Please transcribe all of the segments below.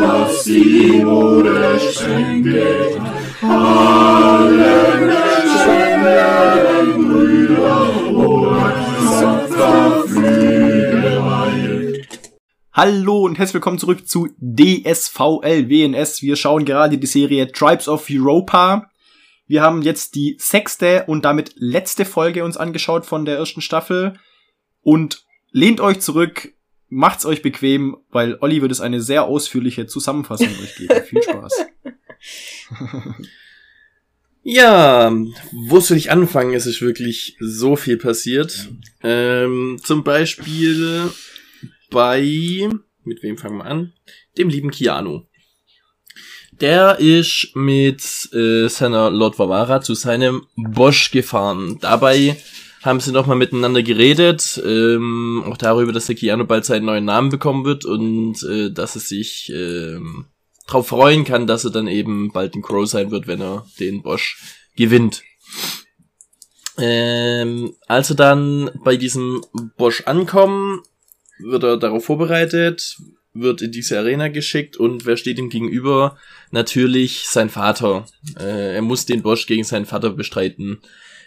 was die Mode schenket. Alle Hallo und herzlich willkommen zurück zu DSVL WNS. Wir schauen gerade die Serie Tribes of Europa. Wir haben jetzt die sechste und damit letzte Folge uns angeschaut von der ersten Staffel. Und lehnt euch zurück, macht's euch bequem, weil Olli wird es eine sehr ausführliche Zusammenfassung euch geben. Viel Spaß. Ja, wo soll ich anfangen? Es ist wirklich so viel passiert. Ähm, zum Beispiel bei, mit wem fangen wir an? Dem lieben Keanu. Der ist mit äh, seiner Lord Vavara zu seinem Bosch gefahren. Dabei haben sie nochmal miteinander geredet, ähm, auch darüber, dass der Keanu bald seinen neuen Namen bekommen wird und äh, dass er sich ähm, darauf freuen kann, dass er dann eben bald ein Crow sein wird, wenn er den Bosch gewinnt. Ähm, als er dann bei diesem Bosch ankommen, wird er darauf vorbereitet, wird in diese Arena geschickt und wer steht ihm gegenüber? Natürlich sein Vater. Äh, er muss den Bosch gegen seinen Vater bestreiten.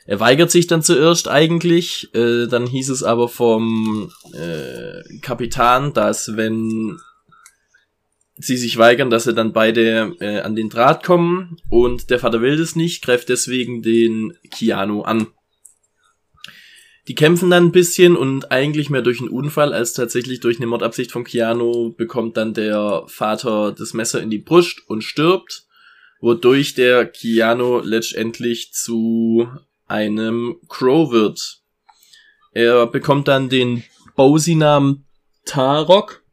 Er weigert sich dann zuerst eigentlich, äh, dann hieß es aber vom äh, Kapitän, dass wenn sie sich weigern, dass sie dann beide äh, an den Draht kommen und der Vater will das nicht, greift deswegen den Keanu an. Die kämpfen dann ein bisschen und eigentlich mehr durch einen Unfall als tatsächlich durch eine Mordabsicht von Keanu bekommt dann der Vater das Messer in die Brust und stirbt, wodurch der Keanu letztendlich zu einem Crow wird. Er bekommt dann den Bosi-Namen Tarok.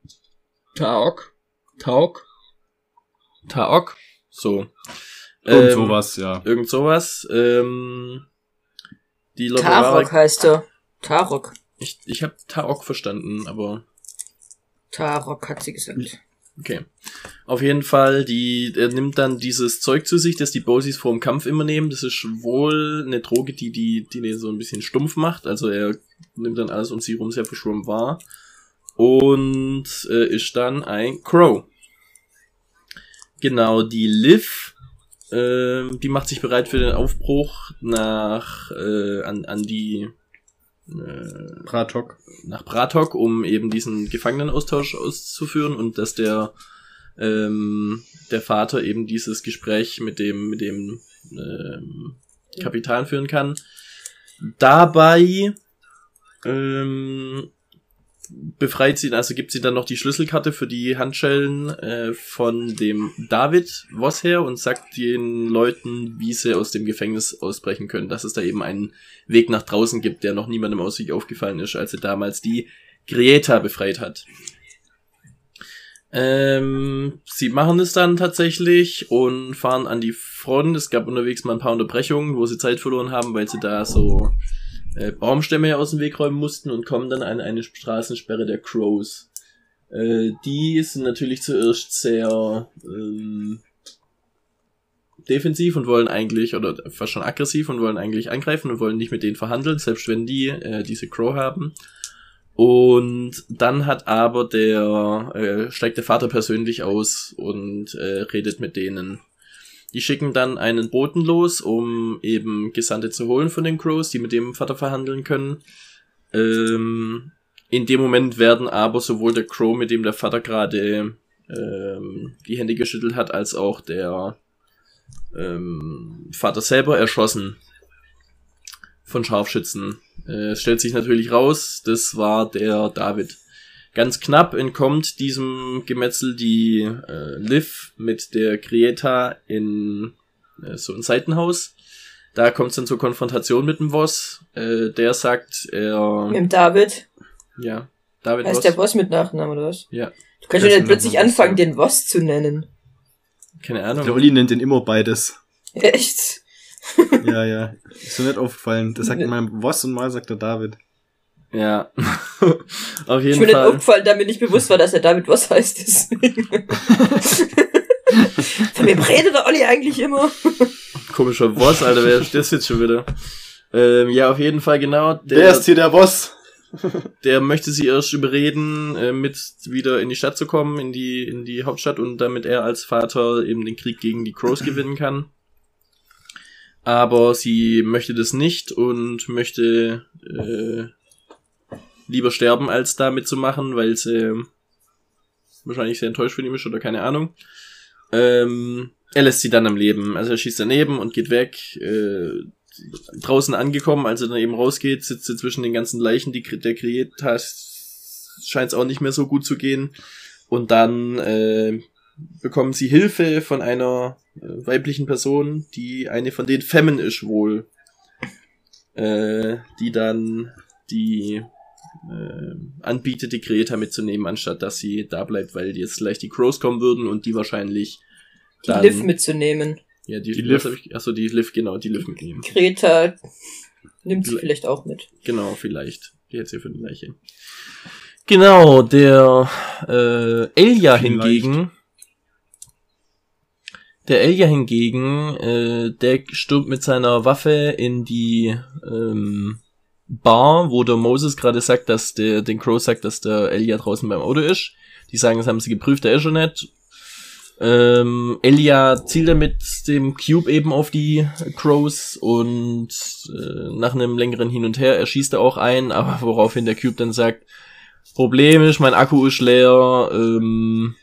Taok. Taok. Taok. So. Irgend Ähm, sowas, ja. Irgend sowas. Ähm, die Tarok Tarok. heißt er. Tarok. Ich, ich habe Taok verstanden, aber Tarok hat sie gesagt. okay. Auf jeden Fall, die, er nimmt dann dieses Zeug zu sich, das die Bosis vor dem Kampf immer nehmen. Das ist wohl eine Droge, die die, die den so ein bisschen stumpf macht. Also er nimmt dann alles um sie rum sehr verschwommen wahr. Und äh, ist dann ein Crow. Genau, die Liv, ähm, die macht sich bereit für den Aufbruch nach äh, an, an die äh, Pratok. nach Bratok, um eben diesen Gefangenenaustausch auszuführen und dass der ähm, der Vater eben dieses Gespräch mit dem mit dem ähm, Kapitän führen kann. Dabei ähm, befreit sie, also gibt sie dann noch die Schlüsselkarte für die Handschellen äh, von dem David Voss her und sagt den Leuten, wie sie aus dem Gefängnis ausbrechen können, dass es da eben einen Weg nach draußen gibt, der noch niemandem aus sich aufgefallen ist, als sie damals die Grieta befreit hat. Ähm, sie machen es dann tatsächlich und fahren an die Front. Es gab unterwegs mal ein paar Unterbrechungen, wo sie Zeit verloren haben, weil sie da so äh, Baumstämme aus dem Weg räumen mussten und kommen dann an eine Straßensperre der Crows. Äh, die sind natürlich zuerst sehr ähm, defensiv und wollen eigentlich, oder fast schon aggressiv und wollen eigentlich angreifen und wollen nicht mit denen verhandeln, selbst wenn die äh, diese Crow haben. Und dann hat aber der, äh, steigt der Vater persönlich aus und äh, redet mit denen. Die schicken dann einen Boten los, um eben Gesandte zu holen von den Crows, die mit dem Vater verhandeln können. Ähm, in dem Moment werden aber sowohl der Crow, mit dem der Vater gerade ähm, die Hände geschüttelt hat, als auch der ähm, Vater selber erschossen von Scharfschützen. Äh, es stellt sich natürlich raus, das war der David. Ganz knapp entkommt diesem Gemetzel die äh, Liv mit der Grieta in äh, so ein Seitenhaus. Da kommt es dann zur Konfrontation mit dem Boss. Äh, der sagt, er... Mit dem David. Ja, David Heißt Voss. der Boss mit Nachnamen, oder was? Ja, Du kannst Der ja nicht plötzlich anfangen, ja. den Boss zu nennen. keine Der Ahnung. Olli nennt den immer beides. Echt? ja, ja. Ist so nicht aufgefallen. Das sagt mal Voss und mal sagt der David. Ja. Auf Ich jeden bin nicht Fall. aufgefallen, da mir nicht bewusst war, dass er damit was heißt. Deswegen. Von wem redet der Olli eigentlich immer? Komischer Boss, Alter, wer ist das jetzt schon wieder? Ähm, ja, auf jeden Fall, genau. Der, Wer ist hier der Boss? der möchte sie erst überreden, äh, mit wieder in die Stadt zu kommen, in die, in die Hauptstadt und damit er als Vater eben den Krieg gegen die Crows gewinnen kann. Aber sie möchte das nicht und möchte äh, lieber sterben, als da mitzumachen, weil sie wahrscheinlich sehr enttäuscht von ihm ist oder keine Ahnung. Ähm, er lässt sie dann am Leben. Also er schießt daneben und geht weg. Äh, draußen angekommen, als er dann eben rausgeht, sitzt er zwischen den ganzen Leichen, die der kreiert hat. Scheint es auch nicht mehr so gut zu gehen. Und dann äh, bekommen sie Hilfe von einer äh, weiblichen Person, die eine von den Femmen ist wohl. Äh, die dann die äh, anbietet, die Greta mitzunehmen, anstatt dass sie da bleibt, weil jetzt gleich die Crows kommen würden und die wahrscheinlich Die dann, Liv mitzunehmen. ja, die, Die Liv. ich, achso, die Liv, genau, die Liv mitnehmen. Greta nimmt sie vielleicht auch mit. Genau, vielleicht. Die jetzt hier für die Leiche. Genau, der äh, Elia Vielleicht. hingegen. Der Elia hingegen, äh, der stürmt mit seiner Waffe in die ähm, Bar, wo der Moses gerade sagt, dass der, den Crow sagt, dass der Elia draußen beim Auto ist. Die sagen, das haben sie geprüft, der ist schon nicht. Ähm, Elia zielt dann mit dem Cube eben auf die Crows und äh, nach einem längeren Hin und Her erschießt er auch einen, aber woraufhin der Cube dann sagt, Problem ist, mein Akku ist leer, ähm,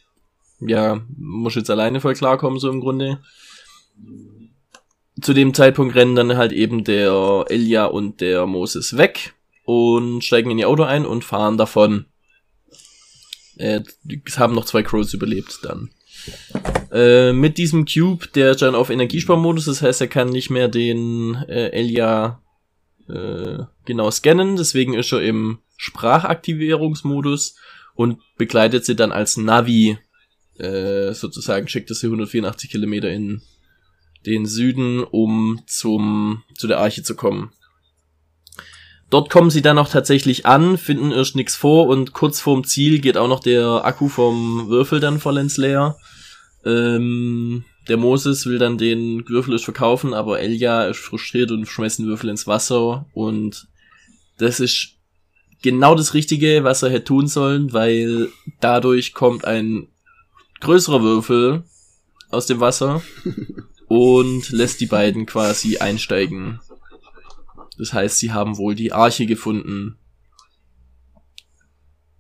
ja, muss jetzt alleine voll klarkommen, so im Grunde. Zu dem Zeitpunkt rennen dann halt eben der Elia und der Moses weg und steigen in ihr Auto ein und fahren davon. Äh, haben noch zwei Crows überlebt dann. Äh, mit diesem Cube, der ist dann auf Energiesparmodus, das heißt, er kann nicht mehr den äh, Elia äh, genau scannen, deswegen ist er im Sprachaktivierungsmodus und begleitet sie dann als Navi, äh, sozusagen schickt er sie 184 Kilometer in den Süden, um zum, zu der Arche zu kommen. Dort kommen sie dann auch tatsächlich an, finden erst nichts vor und kurz vorm Ziel geht auch noch der Akku vom Würfel dann vollends leer. Ähm, der Moses will dann den Würfel erst verkaufen, aber Elia ist frustriert und schmeißt den Würfel ins Wasser und das ist genau das Richtige, was er hätte tun sollen, weil dadurch kommt ein größerer Würfel aus dem Wasser und lässt die beiden quasi einsteigen. Das heißt, sie haben wohl die Arche gefunden.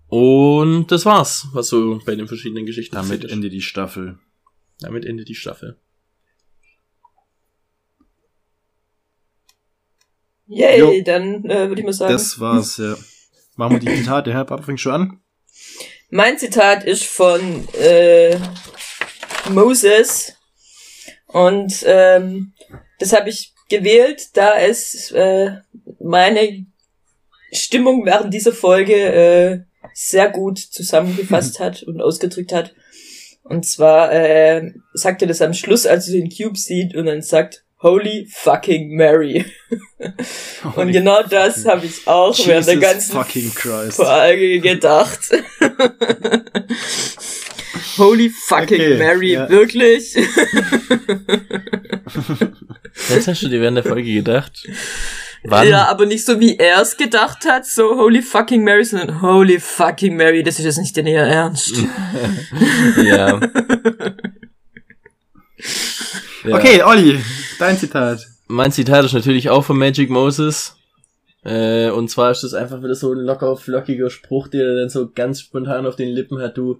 Und das war's, was so bei den verschiedenen Geschichten Damit passiert ist. endet die Staffel. Damit endet die Staffel. Yay, Jo. dann äh, würde ich mal sagen. Das war's, ja. Machen wir die Zitate, Herr Papa fängt schon an. Mein Zitat ist von äh, Moses und ähm, das habe ich gewählt, da es äh, meine Stimmung während dieser Folge äh, sehr gut zusammengefasst hat und ausgedrückt hat. Und zwar äh, sagt er das am Schluss, als er den Cube sieht und dann sagt, Holy fucking Mary. und genau das habe ich auch während der Jesus ganzen. Folge gedacht. Holy fucking Okay, Mary, ja. wirklich? Was hast du dir während der Folge gedacht? Wann? Ja, aber nicht so wie er es gedacht hat, so Holy fucking Mary, sondern Holy fucking Mary, das ist jetzt nicht dein Ernst. ja. Ja. Okay, Olli, dein Zitat. Mein Zitat ist natürlich auch von Magic Moses. Äh, und zwar ist das einfach wieder so ein locker, flockiger Spruch, der er dann so ganz spontan auf den Lippen hat. Du,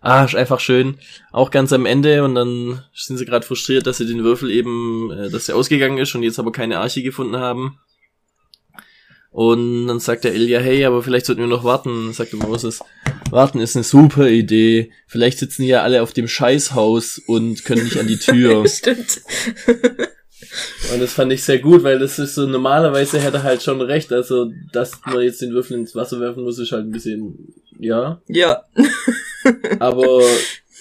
ah, ist einfach schön. Auch ganz am Ende und dann sind sie gerade frustriert, dass sie den Würfel eben, äh, dass er ausgegangen ist und jetzt aber keine Arche gefunden haben. Und dann sagt der Ilja, hey, aber vielleicht sollten wir noch warten, sagt der Moses. Warten ist eine super Idee. Vielleicht sitzen ja alle auf dem Scheißhaus und können nicht an die Tür. Stimmt. Und das fand ich sehr gut, weil das ist so, normalerweise hätte er halt schon recht. Also, dass man jetzt den Würfel ins Wasser werfen muss, ist halt ein bisschen, ja. Ja. Aber,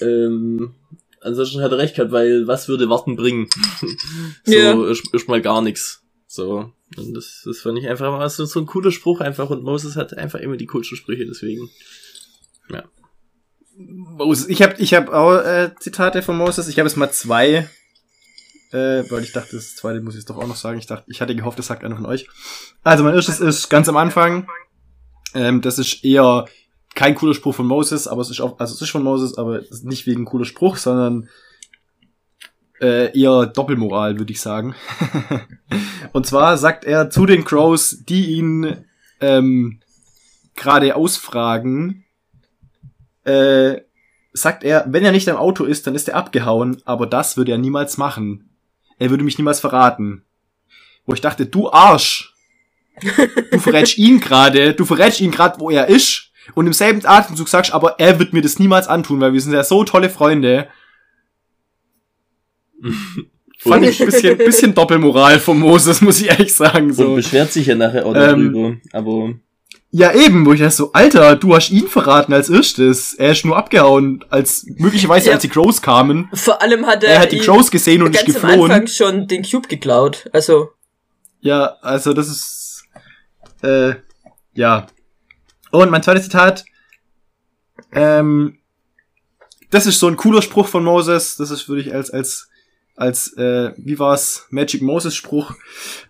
ähm, ansonsten hat er recht gehabt, weil was würde Warten bringen? so, Ja. ist, ist mal gar nichts. So. Und das, das fand ich einfach mal so, so ein cooler Spruch einfach und Moses hat einfach immer die coolsten Sprüche, deswegen. Ja. Moses. Ich habe ich hab auch äh, Zitate von Moses. Ich habe jetzt mal zwei, äh, weil ich dachte, das zweite muss ich jetzt doch auch noch sagen. Ich dachte, ich hatte gehofft, das sagt einer von euch. Also mein erstes ist ganz am Anfang. Ähm, das ist eher kein cooler Spruch von Moses, aber es ist auch, also es ist von Moses, aber nicht wegen cooler Spruch, sondern äh, eher Doppelmoral, würde ich sagen. Und zwar sagt er zu den Crows, die ihn ähm, gerade ausfragen, äh, sagt er, wenn er nicht im Auto ist, dann ist er abgehauen, aber das würde er niemals machen. Er würde mich niemals verraten. Wo ich dachte, du Arsch! Du verrätst ihn gerade, du verrätst ihn gerade, wo er ist, und im selben Atemzug sagst, aber er wird mir das niemals antun, weil wir sind ja so tolle Freunde. Fand ich ein bisschen, bisschen Doppelmoral von Moses, muss ich ehrlich sagen. Und So. beschwert sich ja nachher auch Ähm, darüber. Aber Ja, eben, wo ich dachte so, Alter, du hast ihn verraten als erstes. Er ist nur abgehauen, als möglicherweise Ja. als die Crows kamen. Vor allem hat er, Er hat die Crows gesehen und ist ganz am geflohen. Anfang schon den Cube geklaut. Also, Ja, also das ist äh, ja. Und mein zweites Zitat. Ähm, das ist so ein cooler Spruch von Moses. Das ist würde ich als als als äh, wie war's Magic Moses Spruch.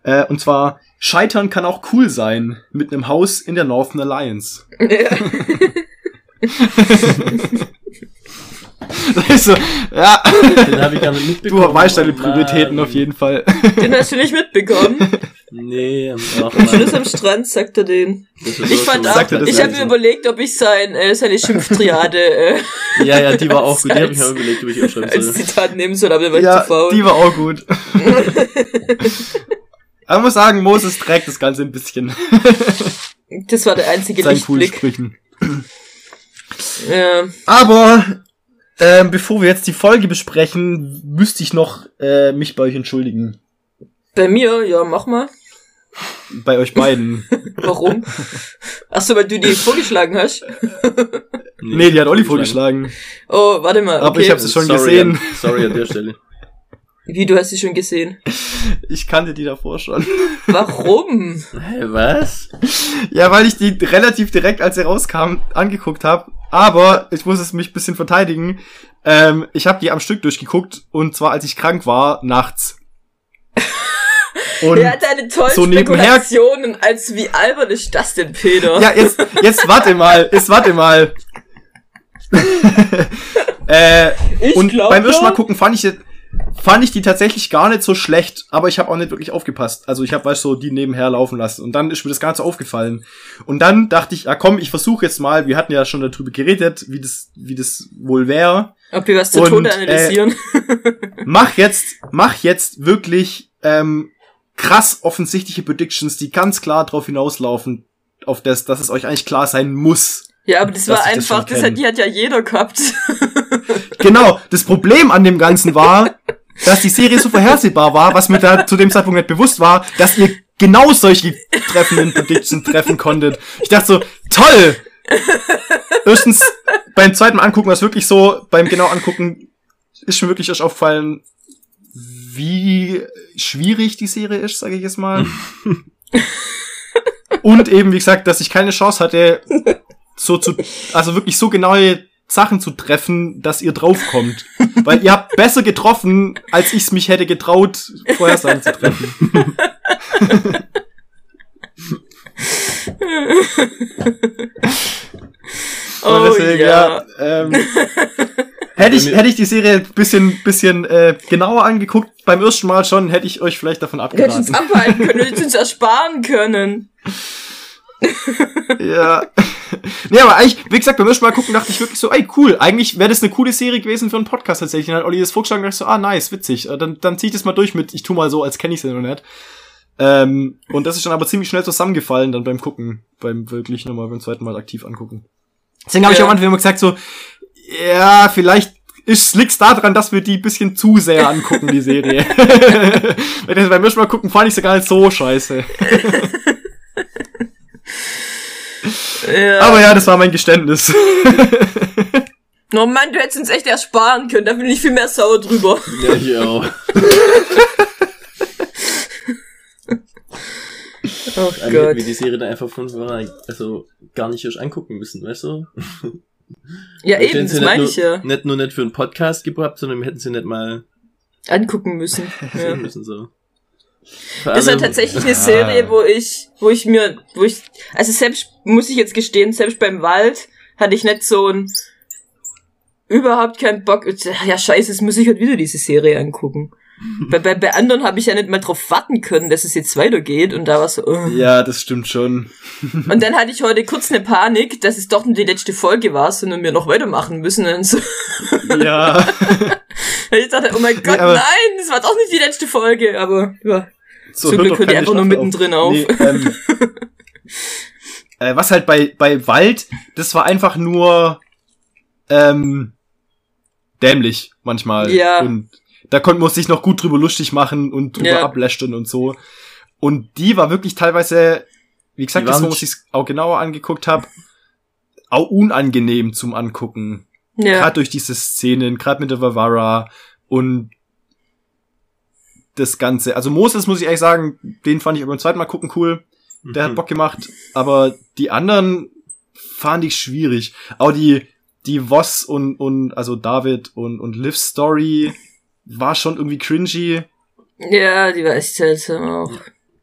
Äh, und zwar Scheitern kann auch cool sein mit einem Haus in der Northern Alliance. ja. Das ist so, ja, den habe ich gar nicht mitbekommen. du weißt deine Oh Mann. Prioritäten auf jeden Fall. den hast du nicht mitbekommen. Nee, Am Schluss am Strand sagt er den. Ich fand so- auch, ich habe mir überlegt, ob ich sein, äh, seine Schimpftriade äh, Ja, ja, die war auch gut. Die habe ich Als- mir überlegt, ob ich aufschreiben als soll. Zitat nehmen soll, aber der war ich ja, zu faul. die war auch gut. Aber ich muss sagen, Moses trägt das Ganze ein bisschen. das war der einzige coolen Lichtblick. Sprüchen. Ja. Aber ähm, bevor wir jetzt die Folge besprechen, müsste ich noch äh, mich bei euch entschuldigen. Bei mir, ja, mach mal. Bei euch beiden. Warum? Ach so, weil du die vorgeschlagen hast. nee, die hat Olli vorgeschlagen. Oh, warte mal. Aber Okay. ich hab's schon sorry, gesehen. An, sorry an der Stelle. Wie, du hast sie schon gesehen? Ich kannte die davor schon. Warum? Hä, was? ja, weil ich die relativ direkt, als sie rauskam, angeguckt habe. Aber ich muss es mich ein bisschen verteidigen. Ähm, ich habe die am Stück durchgeguckt und zwar als ich krank war, nachts. Und Er hat eine tollen so nebenher- als wie albern ist das denn, Peter? Ja, jetzt, jetzt warte mal, jetzt warte mal. äh, ich und beim ersten Mal gucken fand ich, fand ich die tatsächlich gar nicht so schlecht, aber ich habe auch nicht wirklich aufgepasst. Also ich habe weißt so die nebenher laufen lassen und dann ist mir das Ganze aufgefallen. Und dann dachte ich, ah komm, ich versuche jetzt mal, wir hatten ja schon darüber geredet, wie das wie das wohl wäre. Ob wir was zu Und, Tode äh, analysieren? Mach jetzt, mach jetzt wirklich ähm, krass offensichtliche Predictions, die ganz klar darauf hinauslaufen, auf das, dass es euch eigentlich klar sein muss. Ja, aber das war das einfach, das, hat, die hat ja jeder gehabt. Genau, das Problem an dem Ganzen war, dass die Serie so vorhersehbar war, was mir da zu dem Zeitpunkt nicht bewusst war, dass ihr genau solche treffenden Predictions treffen konntet. Ich dachte so, toll! Erstens, beim zweiten Mal angucken war es wirklich so, beim genau angucken ist mir wirklich erst aufgefallen, wie schwierig die Serie ist, sage ich jetzt mal. Und eben, wie gesagt, dass ich keine Chance hatte, so zu, also wirklich so genaue Sachen zu treffen, dass ihr draufkommt. Weil ihr habt besser getroffen, als ich es mich hätte getraut, Vorhersagen zu treffen. Und oh deswegen, ja. ähm, hätte ich, hätte ich die Serie ein bisschen, bisschen äh, genauer angeguckt, beim ersten Mal schon, hätte ich euch vielleicht davon Wir hätten uns abgeraten. abhalten können, wir hätten uns ersparen können. Ja. nee, aber eigentlich, wie gesagt, beim ersten Mal gucken dachte ich wirklich so, ey, cool, eigentlich wäre das eine coole Serie gewesen für einen Podcast tatsächlich. Und dann hat Olli das vorgeschlagen und dachte ich so, ah, nice, witzig. Äh, Dann, dann zieh ich das mal durch mit, ich tu mal so, als kenne ich sie noch nicht. Ähm, und das ist dann aber ziemlich schnell zusammengefallen dann beim Gucken, beim wirklich nochmal beim zweiten Mal aktiv angucken. Deswegen habe ich Ja. auch am Anfang immer gesagt so, ja, vielleicht ist liegt's daran, dass wir die bisschen zu sehr angucken, die Serie. Wenn ich beim ersten Mal gucken, fand ich sie gar nicht so scheiße. Ja. Aber ja, das war mein Geständnis. oh Mann, du hättest uns echt ersparen können, da bin ich viel mehr sauer drüber. Ja, ich auch. Oh Gott. hätten wir die Serie dann einfach von also gar nicht erst angucken müssen, weißt du? Ja, Wir eben, das meine nicht ich ja. nur, Nicht nur nicht für einen Podcast gebracht, sondern wir hätten sie nicht mal Angucken müssen. Ja. müssen, so. Vor Das ja tatsächlich eine. Serie, wo ich, wo ich mir, wo ich, also selbst, muss ich jetzt gestehen, selbst beim Wald hatte ich nicht so ein, überhaupt keinen Bock, ja scheiße, jetzt muss ich halt wieder diese Serie angucken. bei, bei, bei anderen habe ich ja nicht mal drauf warten können, dass es jetzt weitergeht und da war so, uh. Ja, das stimmt schon. Und dann hatte ich heute kurz eine Panik, dass es doch nur die letzte Folge war, sondern wir noch weitermachen müssen. Und so. Ja. Ich dachte, oh mein Gott, aber- nein, das war doch nicht die letzte Folge, aber ja. So, Zum Glück hört die einfach nur mittendrin auf. Nee, ähm, äh, was halt bei, bei Wald, das war einfach nur ähm, dämlich manchmal. Ja. Und da konnte man sich noch gut drüber lustig machen und drüber Ja. ablästern und so. Und die war wirklich teilweise, wie gesagt, das, wo ich es auch genauer angeguckt habe, auch unangenehm zum Angucken. Ja. Gerade durch diese Szenen, gerade mit der Vavara und das Ganze. Also Moses, muss ich ehrlich sagen, den fand ich beim zweiten Mal gucken cool. Der hat Mhm. Bock gemacht. Aber die anderen fand ich schwierig. Auch die, die Voss und, und, also David und, und Liv Story war schon irgendwie cringy. Ja, die war echt seltsam auch.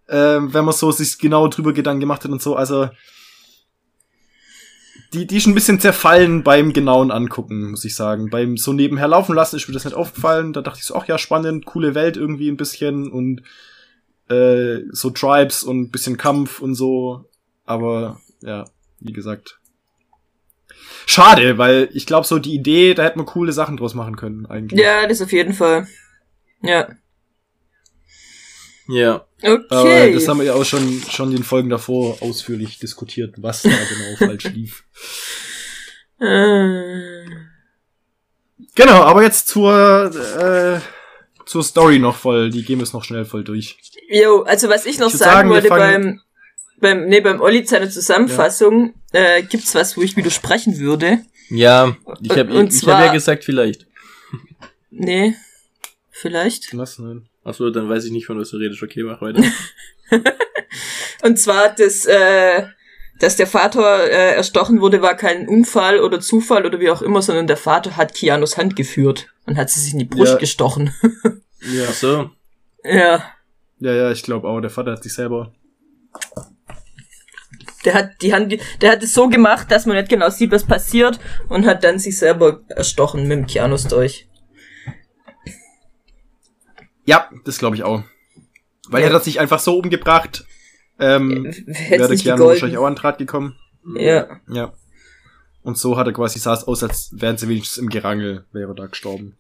ähm, wenn man so sich genau drüber Gedanken gemacht hat und so. Also die, die ist ein bisschen zerfallen beim genauen Angucken, muss ich sagen. Beim so nebenher laufen lassen ist mir das nicht aufgefallen. Da dachte ich so, ach ja, spannend, coole Welt irgendwie ein bisschen und äh, so Tribes und bisschen Kampf und so. Aber ja, wie gesagt. Schade, weil ich glaube, so die Idee, da hätte man coole Sachen draus machen können, eigentlich. Ja, das auf jeden Fall. Ja. Ja. Aber Okay. das haben wir ja auch schon, schon in den Folgen davor ausführlich diskutiert, was da genau falsch lief. Äh, Genau, aber jetzt zur, äh, zur Story noch voll. Die gehen wir jetzt noch schnell voll durch. Jo, also was ich noch Ich sagen, sagen, wollte beim, beim, nee, beim Olli seiner Zusammenfassung, äh, gibt's was, wo ich widersprechen würde. Ja, ich habe ich zwar- hab ja gesagt, vielleicht. Nee. Vielleicht. Was denn? Achso, dann weiß ich nicht, von was du redest. Okay, mach weiter. Und zwar, dass, äh, dass der Vater äh, erstochen wurde, war kein Unfall oder Zufall oder wie auch immer, sondern der Vater hat Kianos Hand geführt und hat sie sich in die Brust Ja. gestochen. Ja, Achso. ja. ja, ja, ich glaube auch. Der Vater hat sich selber. Der hat die Hand, ge- der hat es so gemacht, dass man nicht genau sieht, was passiert und hat dann sich selber erstochen mit dem Kianos durch. Ja, das glaube ich auch. Weil Ja. er hat sich einfach so umgebracht. Ähm, wäre Keanu wahrscheinlich auch an Draht gekommen. Ja. Ja. Und so hat er quasi, sah es aus, als wären sie wenigstens im Gerangel, wäre er da gestorben.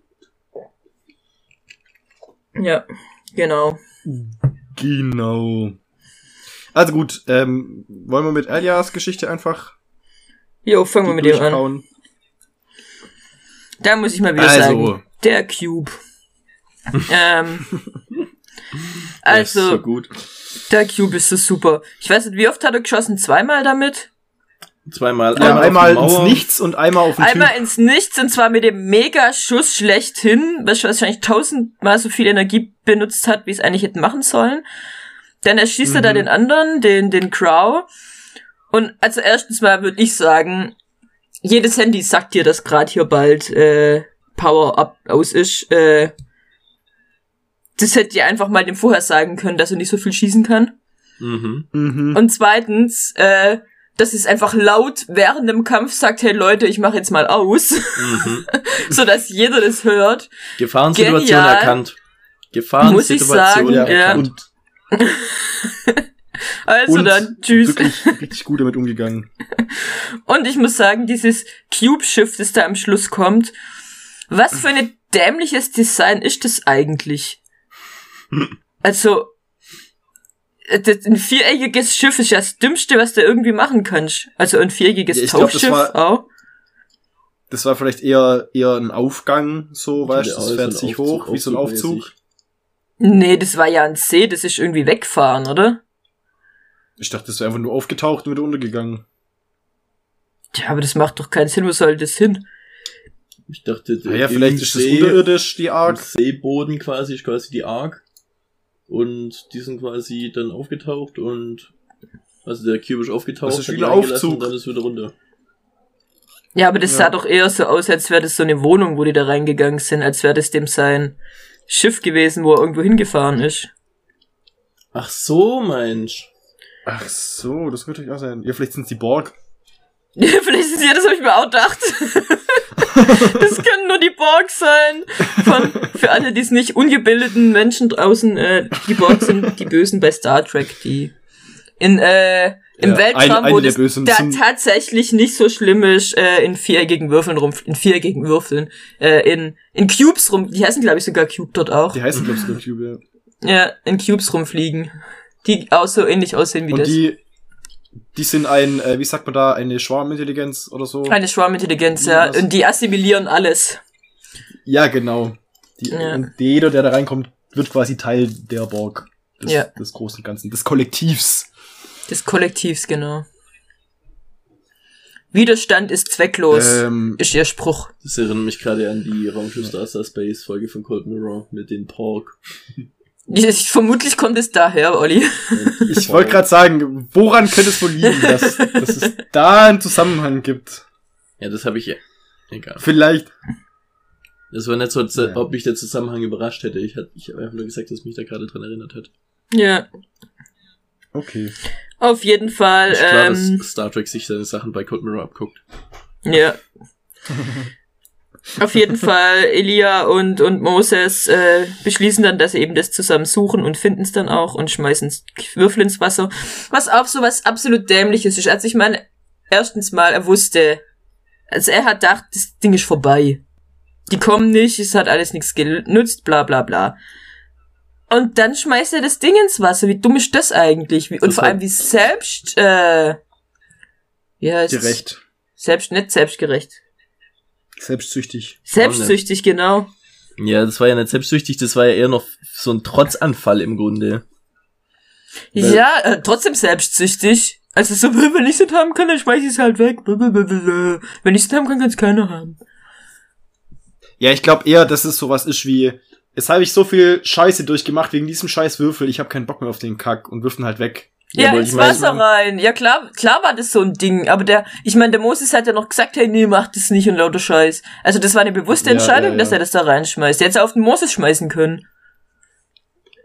Ja. Genau. Genau. Also gut, ähm, wollen wir mit Elias Geschichte einfach Jo, fangen wir mit dem an. Da muss ich mal wieder Also. sagen. Der Cube. ähm, ist so also, gut. der Cube ist so super. Ich weiß nicht, wie oft hat er geschossen? Zweimal damit? Zweimal. Ja, einmal die ins. Nichts und einmal auf den Einmal Typ. ins Nichts und zwar mit dem Mega-Schuss schlechthin, was wahrscheinlich tausendmal so viel Energie benutzt hat, wie es eigentlich hätte machen sollen. Dann erschießt er da Mhm. den anderen, den, den Crow. Und also erstens mal würde ich sagen, jedes Handy sagt dir, dass gerade hier bald äh, Power Up aus ist. Äh, das hätte ihr einfach mal dem vorher sagen können, dass er nicht so viel schießen kann. Mhm. Mhm. Und zweitens, äh, dass es einfach laut während dem Kampf sagt, hey Leute, ich mache jetzt mal aus, Mhm. so dass jeder das hört. Gefahrensituation Genial. erkannt. Gefahrensituation Muss ich sagen, ja. Und, Also und dann, tschüss. wirklich richtig gut damit umgegangen. Und ich muss sagen, dieses Cube-Schiff, das da am Schluss kommt, was für ein dämliches Design ist das eigentlich? Also, das- ein viereckiges Schiff ist ja das Dümmste, was du irgendwie machen kannst. Also ein viereckiges Ja, ich glaub, das Tauchschiff war- auch. Das war vielleicht eher, eher ein Aufgang, so, weißt du, Ja, das so fährt ein sich Aufzug- hoch, wie so ein Aufzug. Aufzugmäßig. Nee, das war ja ein See, das ist irgendwie wegfahren, oder? Ich dachte, das wäre einfach nur aufgetaucht und wieder untergegangen. Ja, aber das macht doch keinen Sinn, wo soll das hin? Ich dachte, Naja, im vielleicht ist das See- unterirdisch, die Ark. Seeboden quasi ist quasi die Ark. Und die sind quasi dann aufgetaucht und Also der Cube ist aufgetaucht, Das ist hat wie ihn ein reingelassen Aufzug. und dann ist wieder runter. Ja, aber das Ja. sah doch eher so aus, als wäre das so eine Wohnung, wo die da reingegangen sind, als wäre das dem sein Schiff gewesen, wo er irgendwo hingefahren ist. Ach so, Mensch. Ach so, das könnte natürlich auch sein. Ja, vielleicht sind es die Borg. Ja, vielleicht ist ja, das habe ich mir auch gedacht. das können nur die Borg sein. Von, für alle, die es nicht ungebildeten Menschen draußen, äh, die Borg sind die Bösen bei Star Trek, die in, äh, im Ja, Weltraum, wo das da tatsächlich nicht so schlimm ist, äh, in viereckigen Würfeln rum, in viereckigen Würfeln, äh, in, in Cubes rum, die heißen glaube ich sogar Cube dort auch. Die heißen, glaube ich, sogar Cube, ja. Ja, in Cubes rumfliegen. Die auch so ähnlich aussehen wie Und das. die, die sind ein, äh, wie sagt man da, eine Schwarmintelligenz oder so? Eine Schwarmintelligenz, Ja, Und die assimilieren alles. Ja, genau. Die, Ja. Und jeder, der da reinkommt, wird quasi Teil der Borg. Des, Ja. des großen und Ganzen, des Kollektivs. Des Kollektivs, genau. Widerstand ist zwecklos, Ähm, ist ihr Spruch. Das erinnert mich gerade an die Raumschiff Star Star Space Folge von Cold Mirror mit den Pork. Ich, vermutlich kommt es daher, Olli. Ich wollte gerade sagen, woran könnte es wohl liegen, dass, dass es da einen Zusammenhang gibt? Ja, das habe ich ja. Egal. Vielleicht. Das war nicht so, als Ja. ob mich der Zusammenhang überrascht hätte. Ich, ich habe einfach nur gesagt, dass mich da gerade dran erinnert hat. Ja, Okay. auf jeden Fall. Ist klar, Ähm, dass Star Trek sich seine Sachen bei Cold Mirror abguckt. ja. Auf jeden Fall, Elia und, und Moses äh, beschließen dann, dass sie eben das zusammen suchen und finden es dann auch und schmeißen Würfel ins Wasser. Was auch so was absolut dämliches ist. Also ich meine, erstens mal, er wusste, also er hat gedacht, das Ding ist vorbei. Die kommen nicht, es hat alles nichts genutzt, bla bla bla. Und dann schmeißt er das Ding ins Wasser. Wie dumm ist das eigentlich? Wie, und Das vor allem wie selbst, äh, ja, es ist Gerecht. selbst, nicht selbstgerecht. Selbstsüchtig. Selbstsüchtig, genau. Ja, das war ja nicht selbstsüchtig, das war ja eher noch so ein Trotzanfall im Grunde. Ja, äh, trotzdem selbstsüchtig. Also so, wenn ich es nicht haben kann, dann schmeiß ich es halt weg. Blablabla. Wenn ich es nicht haben kann, kann es keiner haben. Ja, ich glaube eher, dass es sowas ist wie, jetzt habe ich so viel Scheiße durchgemacht wegen diesem scheiß Würfel, ich habe keinen Bock mehr auf den Kack und wirf ihn halt weg. Ja, wollte ins Wasser rein. Ja, klar, klar war das so ein Ding. Aber der, ich meine, der Moses hat ja noch gesagt, hey, nee, mach das nicht und lauter Scheiß. Also das war eine bewusste Ja, Entscheidung, ja, ja. dass er das da reinschmeißt. Er hätte es auf den Moses schmeißen können.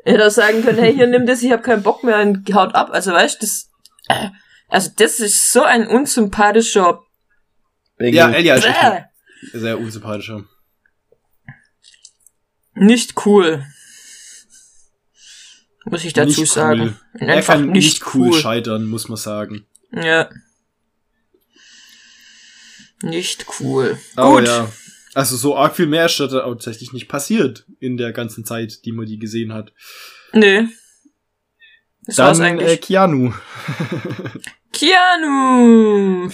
Er hätte auch sagen können, hey, hier, nimm das, ich habe keinen Bock mehr und haut ab. Also weißt du, das, äh, also das ist so ein unsympathischer Ja, Elia ist sehr unsympathischer. Nicht cool. Muss ich dazu Nicht cool. sagen. Er Einfach kann nicht nicht cool cool. scheitern, muss man sagen. Ja. Nicht cool. Aber Gut. ja. Also so arg viel mehr ist da tatsächlich nicht passiert in der ganzen Zeit, die man die gesehen hat. Nee. Das war's Dann eigentlich. äh, Keanu. Keanu!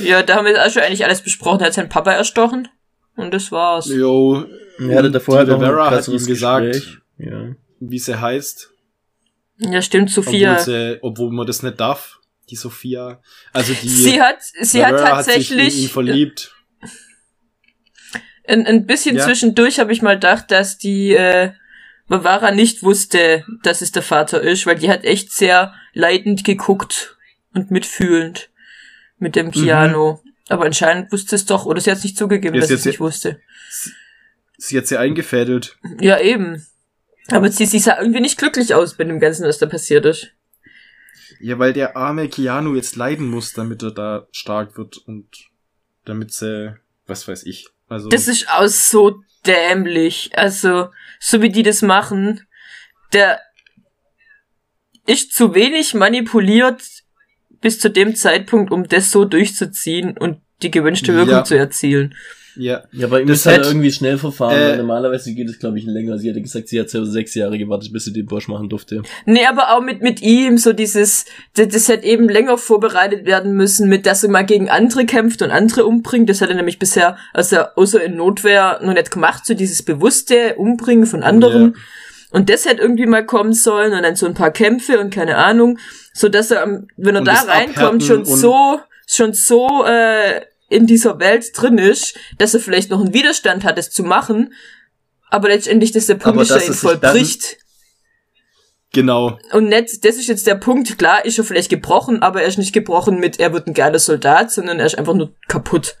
Ja, da haben wir schon eigentlich alles besprochen. Er hat seinen Papa erstochen. Und das war's. Jo, Er hatte davor halt noch ein hat ihm gesagt. Ja. wie sie heißt. Ja, stimmt, Sophia. Obwohl, sie, obwohl man das nicht darf. Die Sophia. Also die sie hat, sie hat Vera sich in ihn tatsächlich verliebt. ein, ein bisschen Ja. zwischendurch habe ich mal gedacht, dass die äh, Bavara nicht wusste, dass es der Vater ist, weil die hat echt sehr leidend geguckt und mitfühlend mit dem Keanu. Aber anscheinend wusste es doch, oder sie hat es nicht zugegeben, Ist dass sie es nicht wusste. Sie hat sie eingefädelt. Ja, eben. Aber sie, sie sah irgendwie nicht glücklich aus bei dem Ganzen, was da passiert ist. Ja, weil der arme Keanu jetzt leiden muss, damit er da stark wird und damit sie, was weiß ich. Also Das ist auch so dämlich. Also, so wie die das machen, der ist zu wenig manipuliert bis zu dem Zeitpunkt, um das so durchzuziehen und die gewünschte Wirkung Ja. zu erzielen. Ja, Ja, bei ihm Das ist halt irgendwie schnell verfahren, äh, normalerweise geht es, glaube ich, länger. Sie hatte gesagt, sie hat ja sechs Jahre gewartet, bis sie den Bosch machen durfte. Nee, aber auch mit, mit ihm, so dieses, das, das hätte eben länger vorbereitet werden müssen, mit dass er mal gegen andere kämpft und andere umbringt. Das hat er nämlich bisher, also außer in Notwehr, noch nicht gemacht, so dieses bewusste Umbringen von anderen. Und das hätte irgendwie mal kommen sollen und dann so ein paar Kämpfe und keine Ahnung, so dass er, am- wenn er Und da reinkommt, schon so, schon so äh, in dieser Welt drin ist, dass er vielleicht noch einen Widerstand hat, es zu machen, aber letztendlich, dass der dass ihn vollbricht. Genau. Und nicht, das ist jetzt der Punkt, klar ist er vielleicht gebrochen, aber er ist nicht gebrochen mit, er wird ein geiler Soldat, sondern er ist einfach nur kaputt.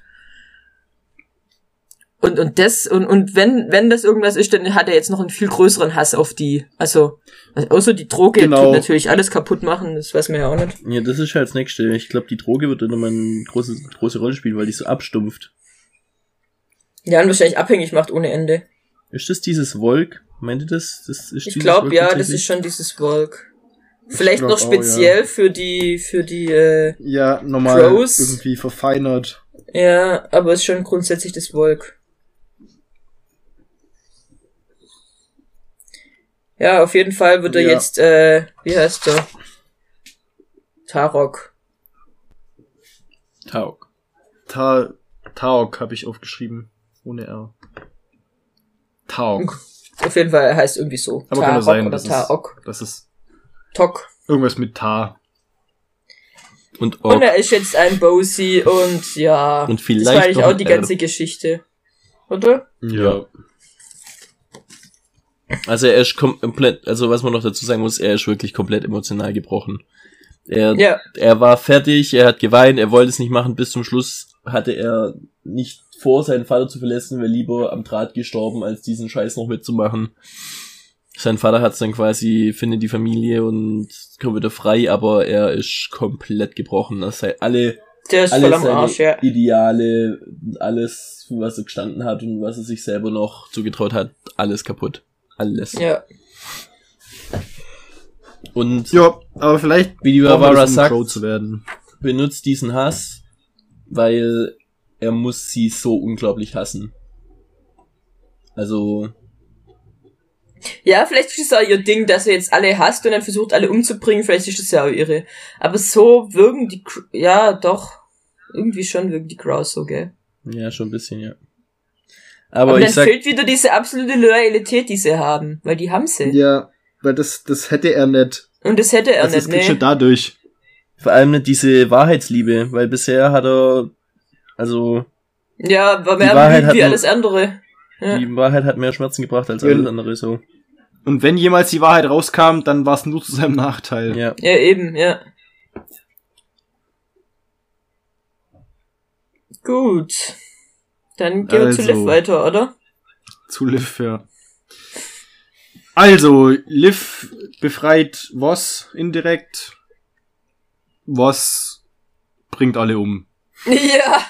Und, und das, und, und wenn, wenn das irgendwas ist, dann hat er jetzt noch einen viel größeren Hass auf die. Also, also außer die Droge Genau. tut natürlich alles kaputt machen, das weiß man ja auch nicht. Ja, das ist halt das nächste. Ich glaube, die Droge wird dann nochmal eine große, große Rolle spielen, weil die so abstumpft. Ja, und wahrscheinlich abhängig macht ohne Ende. Ist das dieses Volk? Meint ihr das? das ist Ich glaube, ja, das ist schon dieses Volk. Vielleicht glaub noch speziell für die, für die, äh, Ja, nochmal Crows. irgendwie verfeinert. ja, aber es ist schon grundsätzlich das Volk. Ja, auf jeden Fall wird er Ja. jetzt, äh, wie heißt er? Tarok. Tauk. Ta Taok habe ich aufgeschrieben. Ohne R. Taok. Auf jeden Fall, er heißt irgendwie so. Aber kann Tarok ja sein, oder Tarok. das ist Tok. irgendwas mit Ta. Und Und Ork. er ist jetzt ein Bosi und ja. Und das vielleicht war eigentlich auch die R. ganze Geschichte. Oder? Ja. Also er ist komplett, also was man noch dazu sagen muss, er ist wirklich komplett emotional gebrochen. Er, Ja. er war fertig, er hat geweint, er wollte es nicht machen, bis zum Schluss hatte er nicht vor, seinen Vater zu verlassen, wäre lieber am Draht gestorben, als diesen Scheiß noch mitzumachen. Sein Vater hat dann quasi, findet die Familie und kommt wieder frei, aber er ist komplett gebrochen. Das heißt, alle, alle seine Arsch, ja. Ideale, alles, für was er gestanden hat und was er sich selber noch zugetraut hat, alles kaputt. Alles. Ja. Und Ja, aber vielleicht wie die Barbara das, sagt, Crow zu werden. benutzt diesen Hass, weil er muss sie so unglaublich hassen. Also, Ja, vielleicht ist es auch ihr Ding, dass er jetzt alle hasst und dann versucht, alle umzubringen. Vielleicht ist das ja auch irre. Aber so wirken die, ja, doch. Irgendwie schon wirken die Crows so, gell? ja, schon ein bisschen, ja. Aber, Aber, dann sag, fehlt wieder diese absolute Loyalität, die sie haben. Weil die haben sie. Ja, weil das, das hätte er nicht. Und das hätte er Das nicht, ist kriegst du ne? dadurch. vor allem nicht diese Wahrheitsliebe, weil bisher hat er, also, Ja, war Die mehr Wahrheit wie alles andere. Ja. die Wahrheit hat mehr Schmerzen gebracht als alles andere, so. Und wenn jemals die Wahrheit rauskam, dann war es nur zu seinem Nachteil. Ja. Ja, eben, ja. Gut. Dann gehen wir zu Also. Liv weiter, oder? Zu Liv, ja. Also, Liv befreit Voss indirekt. Voss bringt alle um. Ja,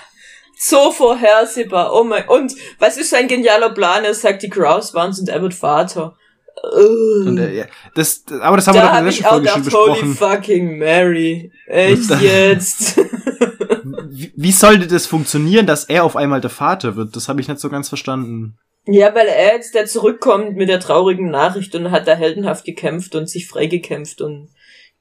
so vorhersehbar. Oh mein, und was ist sein genialer Plan? Er sagt, die Crows waren und er wird Vater. Und, äh, das, das- aber das haben wir doch da in der letzten Folge schon gedacht, holy besprochen. fucking Mary. Echt Da- jetzt? Wie, sollte das funktionieren, dass er auf einmal der Vater wird? Das habe ich nicht so ganz verstanden. ja, weil er jetzt da zurückkommt mit der traurigen Nachricht und hat da heldenhaft gekämpft und sich freigekämpft und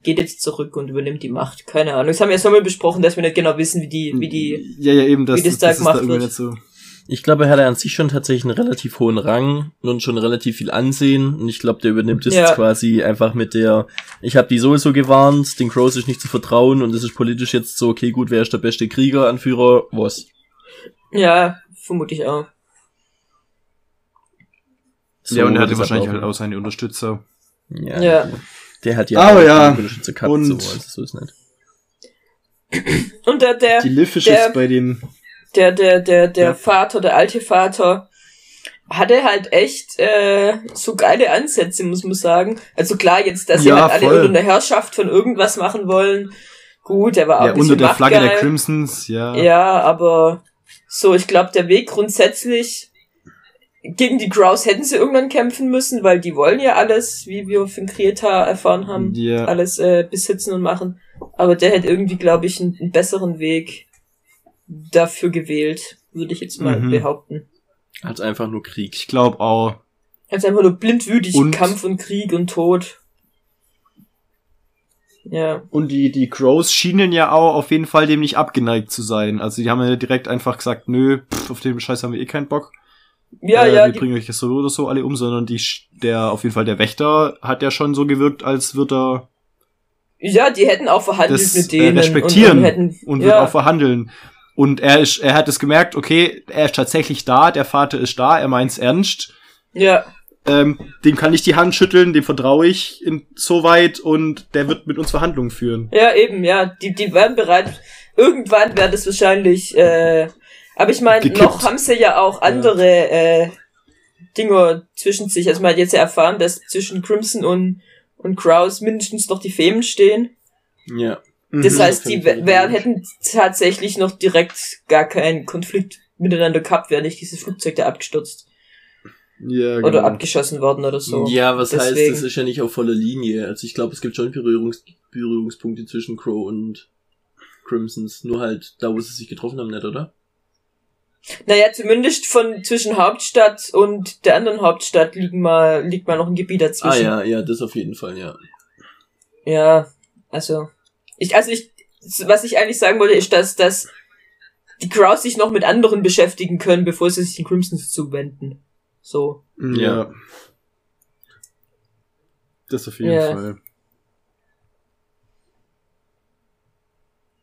geht jetzt zurück und übernimmt die Macht. Keine Ahnung. Das haben wir ja so mal besprochen, dass wir nicht genau wissen, wie die, wie die, Ja, ja, eben, das, wie das das, da das ist da gemacht wird. so. Ich glaube, er hat an sich schon tatsächlich einen relativ hohen Rang und schon relativ viel Ansehen. Und ich glaube, der übernimmt es Ja. jetzt quasi einfach mit der, ich habe die sowieso gewarnt, den Crows ist nicht zu vertrauen und es ist politisch jetzt so, okay, gut, wer ist der beste Krieger, Anführer, was? ja, vermute ich auch. So ja, und er hatte wahrscheinlich ablaufen. halt auch seine Unterstützer. Ja. Ja. Der hat ja Aber auch ja, einen Unterstützer gehabt, und- so, also so ist nicht. Und der, der, Die Liv ist der- jetzt bei den der, der, der, der Ja. Vater, der alte Vater, hatte halt echt äh, so geile Ansätze, muss man sagen. Also klar, jetzt, dass sie Ja, halt alle voll. unter der Herrschaft von irgendwas machen wollen. Gut, er war auch ja, ein unter der Flagge der. Crimsons, ja. Ja, aber so, ich glaube, der Weg grundsätzlich gegen die Crows hätten sie irgendwann kämpfen müssen, weil die wollen ja alles, wie wir von Kreta erfahren haben, Ja. alles äh, besitzen und machen. Aber der hätte irgendwie, glaube ich, einen, einen besseren Weg dafür gewählt, würde ich jetzt mal Mhm. behaupten. Hat einfach nur Krieg. Ich glaube auch. Also einfach nur blindwütig Und- Kampf und Krieg und Tod. Ja. Und die, die Crows schienen ja auch auf jeden Fall dem nicht abgeneigt zu sein. Also die haben ja direkt einfach gesagt, nö, pff, auf den Scheiß haben wir eh keinen Bock. Ja, äh, ja, Wir die, bringen euch das so oder so alle um, sondern die, der, auf jeden Fall der Wächter hat ja schon so gewirkt, als wird er ja, die hätten auch verhandelt das mit äh, denen. respektieren und, und hätten, und wird ja, auch verhandeln. Und er ist, er hat es gemerkt, okay, er ist tatsächlich da, der Vater ist da, er meint's ernst. ja, ähm, dem kann ich die Hand schütteln, dem vertraue ich insoweit und der wird mit uns Verhandlungen führen. Ja, eben, ja. Die, die werden bereit. Irgendwann wird es wahrscheinlich, äh, aber ich meine, noch haben sie ja auch andere äh, Dinge zwischen sich. Also man hat jetzt ja erfahren, dass zwischen Crimson und, und Kraus mindestens noch die Femen stehen. Ja. Das Mhm. heißt, die wär, hätten tatsächlich noch direkt gar keinen Konflikt miteinander gehabt, wäre nicht dieses Flugzeug da abgestürzt ja, oder genau. abgeschossen worden oder so. Ja, was heißt, Deswegen. das ist ja nicht auf voller Linie. Also ich glaube, es gibt schon Berührungs Berührungspunkte zwischen Crow und Crimsons. Nur halt da, wo sie sich getroffen haben, nicht, oder? Naja, zumindest von zwischen Hauptstadt und der anderen Hauptstadt liegen mal, liegt mal noch ein Gebiet dazwischen. Ah ja, ja, das auf jeden Fall, ja. Ja, also ich, also ich, was ich eigentlich sagen wollte, ist, dass, dass die Crows sich noch mit anderen beschäftigen können, bevor sie sich den Crimsons zuwenden. So. Ja. Ja. Das auf jeden Ja. Fall.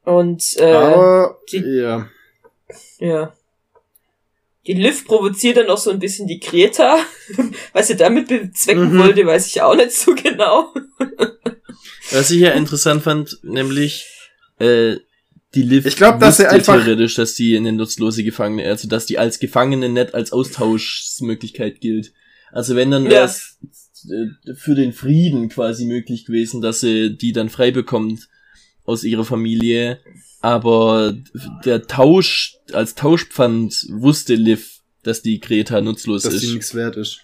Und äh, Aber, die- ja. ja. Die Liv provoziert dann noch so ein bisschen die Kreta. Was sie damit bezwecken Mhm. wollte, weiß ich auch nicht so genau. Was ich ja interessant fand, nämlich, äh, die Liv Ich glaub, dass sie einfach- theoretisch, dass die eine nutzlose Gefangene, also dass die als Gefangene nicht als Austauschmöglichkeit gilt. Also wenn dann Ja. wäre es äh, für den Frieden quasi möglich gewesen, dass sie die dann frei bekommt aus ihrer Familie. Aber der Tausch, als Tauschpfand wusste Liv, dass die Greta nutzlos Dass ist. die nichts wert ist.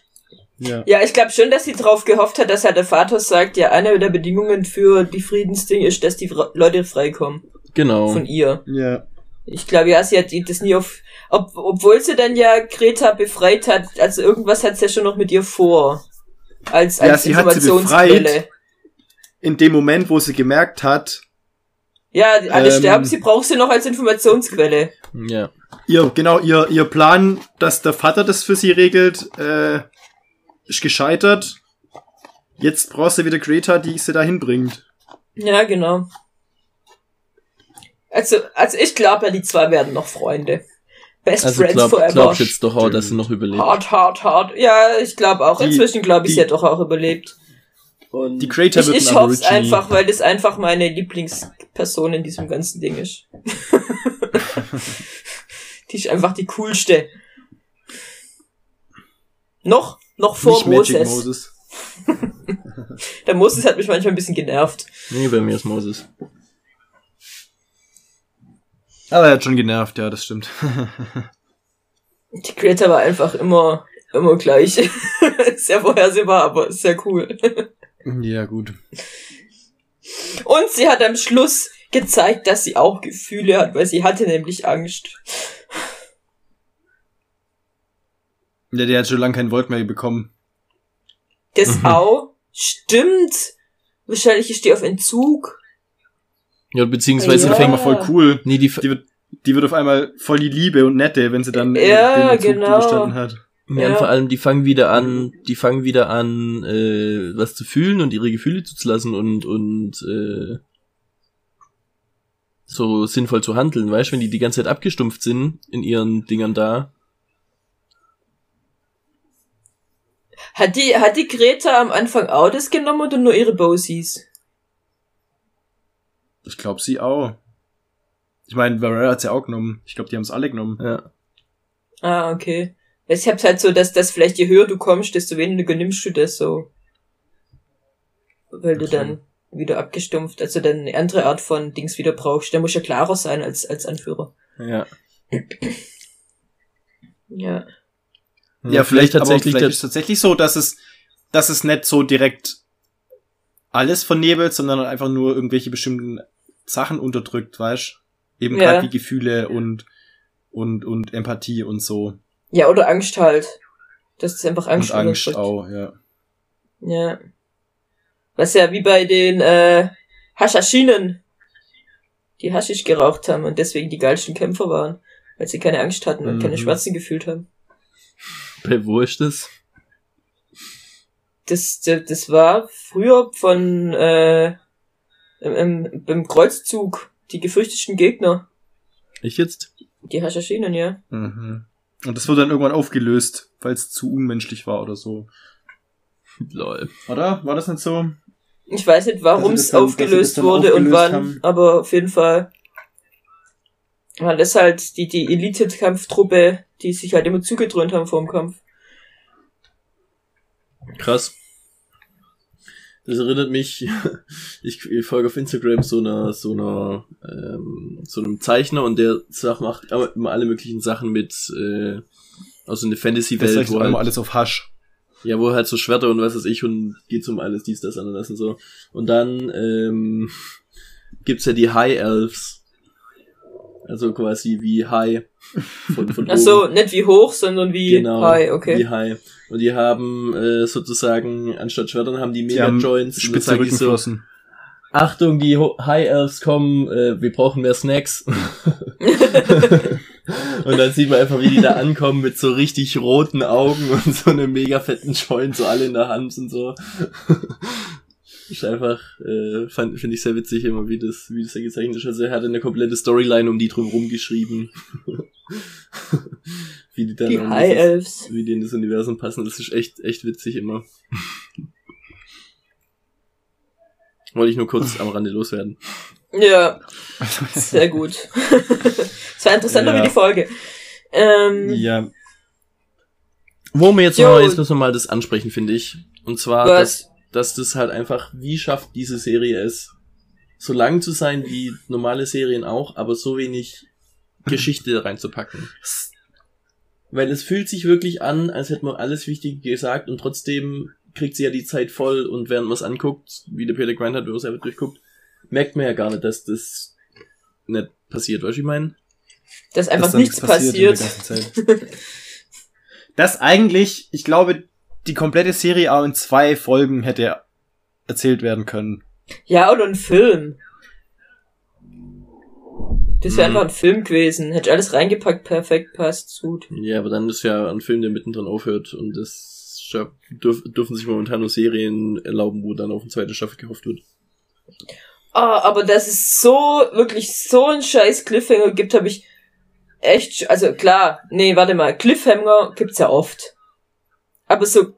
Ja. Ja, ich glaube schon, dass sie drauf gehofft hat, dass halt der Vater sagt, ja, eine der Bedingungen für die Friedensding ist, dass die Fra- Leute freikommen Genau. von ihr. Ja. Ich glaube, ja, sie hat die- das nie auf, ob, obwohl sie dann ja Greta befreit hat, also irgendwas hat sie ja schon noch mit ihr vor. Als, Ja, als sie hat sie Informationsquelle. befreit. In dem Moment, wo sie gemerkt hat, Ja, alle Ähm, sterben, sie braucht sie noch als Informationsquelle. Ja. ihr, genau, ihr, ihr Plan, dass der Vater das für sie regelt, äh, ist gescheitert. Jetzt brauchst du wieder Greta, die sie dahin bringt. Ja, genau. Also, also ich glaube ja, die zwei werden noch Freunde. Best Also Friends glaub, forever. glaubst jetzt doch auch, dass sie noch überlebt. Hart, hart, hart. Ja, ich glaube auch. Die- Inzwischen glaube ich, die- sie hat doch auch überlebt. Und Die Greta Ich, wird ich ein hoffe es einfach, weil das einfach meine Lieblingsperson in diesem ganzen Ding ist. die ist einfach die coolste. Noch, noch vor Nicht Magic Moses. Moses. Der Moses hat mich manchmal ein bisschen genervt. nee, bei mir ist Moses. Aber er hat schon genervt, ja, das stimmt. Die Creator war einfach immer, immer gleich. sehr vorhersehbar, aber sehr cool. ja, gut. Und sie hat am Schluss gezeigt, dass sie auch Gefühle hat, weil sie hatte nämlich Angst. Ja, der hat schon lange kein Volt mehr bekommen. Das Mhm. auch stimmt. Wahrscheinlich ist die auf Entzug. Ja, beziehungsweise Ja. Fängt immer voll cool. Nee, die, Die wird, die wird auf einmal voll die Liebe und Nette, wenn sie dann Ja, den Zug genau. überstanden hat. ja, Ja. vor allem, die fangen wieder an, die fangen wieder an, äh, was zu fühlen und ihre Gefühle zuzulassen und, und, äh, so sinnvoll zu handeln, weißt, wenn die die ganze Zeit abgestumpft sind in ihren Dingern da. Hat die, hat die Greta am Anfang auch das genommen oder nur ihre Bosies? Ich glaube sie auch. Ich meine, Varela hat's ja auch genommen. Ich glaube, die haben's alle genommen. Ja. Ah, okay. Ich hab's halt so, dass das vielleicht je höher du kommst, desto weniger nimmst du das so. Weil du Ach so. dann wieder abgestumpft, also dann eine andere Art von Dings wieder brauchst. Der muss ja klarer sein als, als Anführer. Ja. Ja. Ja, vielleicht, tatsächlich aber vielleicht der, ist es tatsächlich so, dass es, dass es nicht so direkt alles vernebelt, sondern einfach nur irgendwelche bestimmten Sachen unterdrückt, weißt? Eben Ja. gerade wie Gefühle und, und, und Empathie und so. Ja, oder Angst halt. Das ist einfach Angst. und Angst auch, ja. Ja. Was ja wie bei den äh, Haschaschinen, die Haschisch geraucht haben und deswegen die geilsten Kämpfer waren, weil sie keine Angst hatten und keine Mhm. Schmerzen gefühlt haben. Bei wo ist das? Das, das, das war früher von äh, im, im, beim Kreuzzug die gefürchteten Gegner, Ich jetzt? die Haschaschinen, ja. Mhm. Und das wird dann irgendwann aufgelöst, weil es zu unmenschlich war oder so. Lol. Oder? War das nicht so? Ich weiß nicht, warum es aufgelöst wurde und aufgelöst wann, haben. aber auf jeden Fall war das halt die, die Elite-Kampftruppe, die sich halt immer zugedröhnt haben vor dem Kampf. Krass. Das erinnert mich, ich, ich folge auf Instagram so einer, so einer, ähm, so einem Zeichner und der Sach macht immer immer alle möglichen Sachen mit, äh, also eine Das Fantasy-Welt, ist wo immer halt, alles auf Hasch. ja, wo halt so Schwerter und was weiß ich und geht's um alles, dies, das, anderes und so. Und dann, ähm, gibt's ja die High Elves. Also quasi wie High von, von Ach so, nicht wie hoch, sondern wie Genau, high, okay. wie High. Und die haben äh, sozusagen, anstatt Schwertern haben die Mega-Joints. spitze sagen die so, Rückenflossen. Achtung, die High Elves kommen, äh, wir brauchen mehr Snacks. und dann sieht man einfach, wie die da ankommen mit so richtig roten Augen und so einem mega fetten Joint, so alle in der Hand und so. Ist einfach, äh, fand- finde ich sehr witzig immer, wie das, wie das da gezeichnet ist. Also er hat eine komplette Storyline um die drum rumgeschrieben. wie die dann Die High Elves. wie die in das Universum passen. Das ist echt, echt witzig immer. Wollte ich nur kurz am Rande loswerden. Ja, sehr gut. Es war interessanter Ja. wie die Folge. Ähm, Ja, Wo wir jetzt Jo. noch, jetzt müssen wir mal das ansprechen, finde ich. Und zwar, was? dass das halt einfach, wie schafft diese Serie es, so lang zu sein wie normale Serien auch, aber so wenig Geschichte reinzupacken. Weil es fühlt sich wirklich an, als hätte man alles Wichtige gesagt und trotzdem kriegt sie ja die Zeit voll und während man es anguckt, wie der Peter Grant hat, wenn man es einfach durchguckt, merkt man ja gar nicht, dass das nicht passiert, weißt du, ich meine? Dass einfach dass da nichts in der passiert. ganzen Zeit. Das eigentlich, ich glaube, die komplette Serie auch in zwei Folgen hätte erzählt werden können. Ja, oder ein Film. Das wäre Mhm. einfach ein Film gewesen. Hätte ich alles reingepackt, perfekt, passt, gut. Ja, aber dann ist ja ein Film, der mittendrin aufhört und das dürf, dürfen sich momentan nur Serien erlauben, wo dann auf eine zweite Staffel gehofft wird. Ah, aber dass es so, wirklich so ein scheiß Cliffhanger gibt, habe ich echt, also klar, nee, warte mal, Cliffhanger gibt's ja oft. Aber so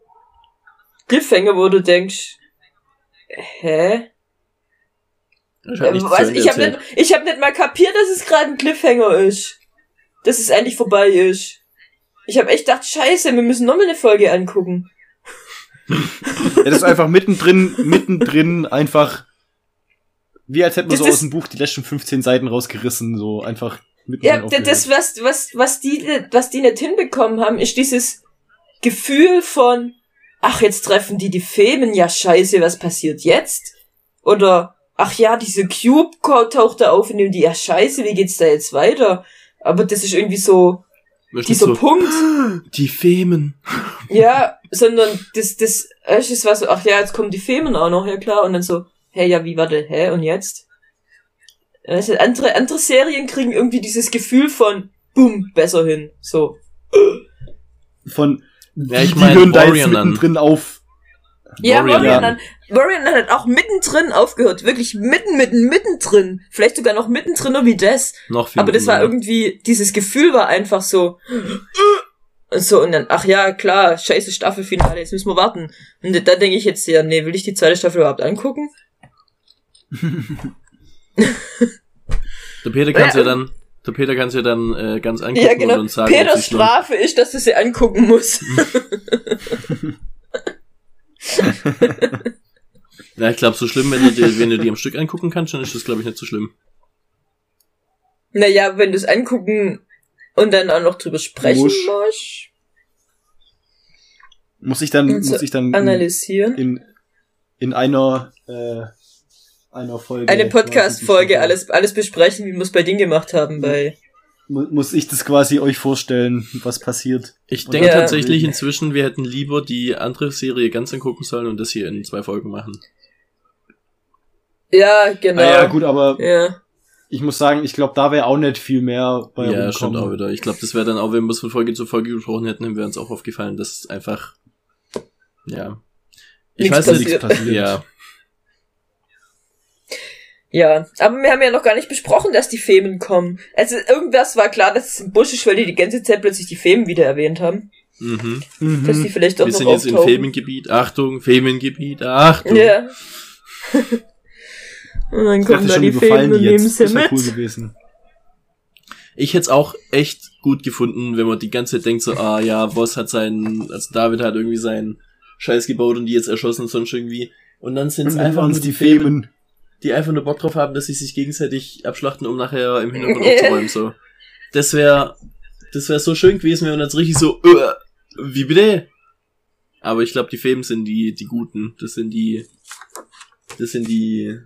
Cliffhanger, wo du denkst, hä? Ich hab Äh, ich habe nicht, ich hab nicht mal kapiert, dass es gerade ein Cliffhanger ist. Dass es eigentlich vorbei ist. Ich habe echt gedacht, scheiße, wir müssen nochmal eine Folge angucken. Ja, das ist einfach mittendrin, mittendrin einfach, wie als hätten wir Das so aus dem Buch die letzten 15 Seiten rausgerissen, so einfach mittendrin Ja, das, was, was, was die, was die nicht hinbekommen haben, ist dieses Gefühl von, ach, jetzt treffen die die Femen, ja scheiße, was passiert jetzt? Oder, ach ja, diese Cube taucht da auf und nimmt die, ja scheiße, wie geht's da jetzt weiter? Aber das ist irgendwie so, du, dieser so, Punkt, Die Femen. ja, sondern das, das, es ist was so, ach ja, jetzt kommen die Femen auch noch, ja klar, und dann so, hä, ja, wie, warte, hä, und jetzt? Also andere, andere Serien kriegen irgendwie dieses Gefühl von, boom, besser hin, so. Von, Ja, ich die mein, hören da jetzt mittendrin auf. Ja, Warrior Warrior, hat auch mittendrin aufgehört, wirklich mitten, mitten, mittendrin. Vielleicht sogar noch mittendrin wie das. Noch viel Aber das war irgendwie, dieses Gefühl war einfach so, und so, und dann, ach ja, klar, scheiße Staffelfinale, jetzt müssen wir warten. Und da denke ich jetzt, ja, nee, will ich die zweite Staffel überhaupt angucken? Der Peter kann's Ja, ja dann, der Peter kann's ja dann äh, ganz angucken Ja, genau. und uns sagen, Peters. Strafe ist, dass du sie angucken musst. Ja, ich glaube, so schlimm, wenn du, die, wenn du die am Stück angucken kannst, dann ist das, glaube ich, nicht so schlimm. naja, wenn du es angucken und dann auch noch drüber sprechen Musch. musst, Muss ich dann, muss ich dann in, analysieren. in, in einer, äh, einer Folge. Eine Podcast-Folge, alles, alles besprechen, wie wir es bei Ding gemacht haben, bei, Mu- Muss ich das quasi euch vorstellen, was passiert? Ich denke Ja. tatsächlich inzwischen, wir hätten lieber die andere Serie ganz angucken sollen und das hier in zwei Folgen machen. ja, genau. Ah ja, gut, aber Ja. ich muss sagen, ich glaube, da wäre auch nicht viel mehr bei ja, stimmt rumkommen. auch wieder. Ich glaube, das wäre dann auch, wenn wir es von Folge zu Folge gesprochen hätten, dann wäre uns auch aufgefallen, dass einfach, ja. Ich Nichts weiß nicht, Nichts passiert. ja. Ja, aber wir haben ja noch gar nicht besprochen, dass die Femen kommen. Also irgendwas war klar, dass es im Busch ist, weil die die ganze Zeit plötzlich die Femen wieder erwähnt haben. Mhm. dass die vielleicht auch Wir noch sind jetzt im auftauchen. Femengebiet. Achtung, Femengebiet. Achtung. Ja. und dann kommen da schon, die Fäden und nehmen jetzt. sie Das wäre mit. cool gewesen. Ich hätte es auch echt gut gefunden, wenn man die ganze Zeit denkt so, ah ja, Voss hat seinen, also David hat irgendwie seinen Scheiß gebaut und die jetzt erschossen und sonst irgendwie. Und dann sind es einfach nur die Femen, Femen. Die einfach nur Bock drauf haben, dass sie sich gegenseitig abschlachten, um nachher im Hintergrund aufzuräumen, so. Das wäre, das wäre so schön gewesen, wenn man jetzt richtig so, äh, wie bitte? Aber ich glaube, die Femen sind die, die Guten. Das sind die, das sind die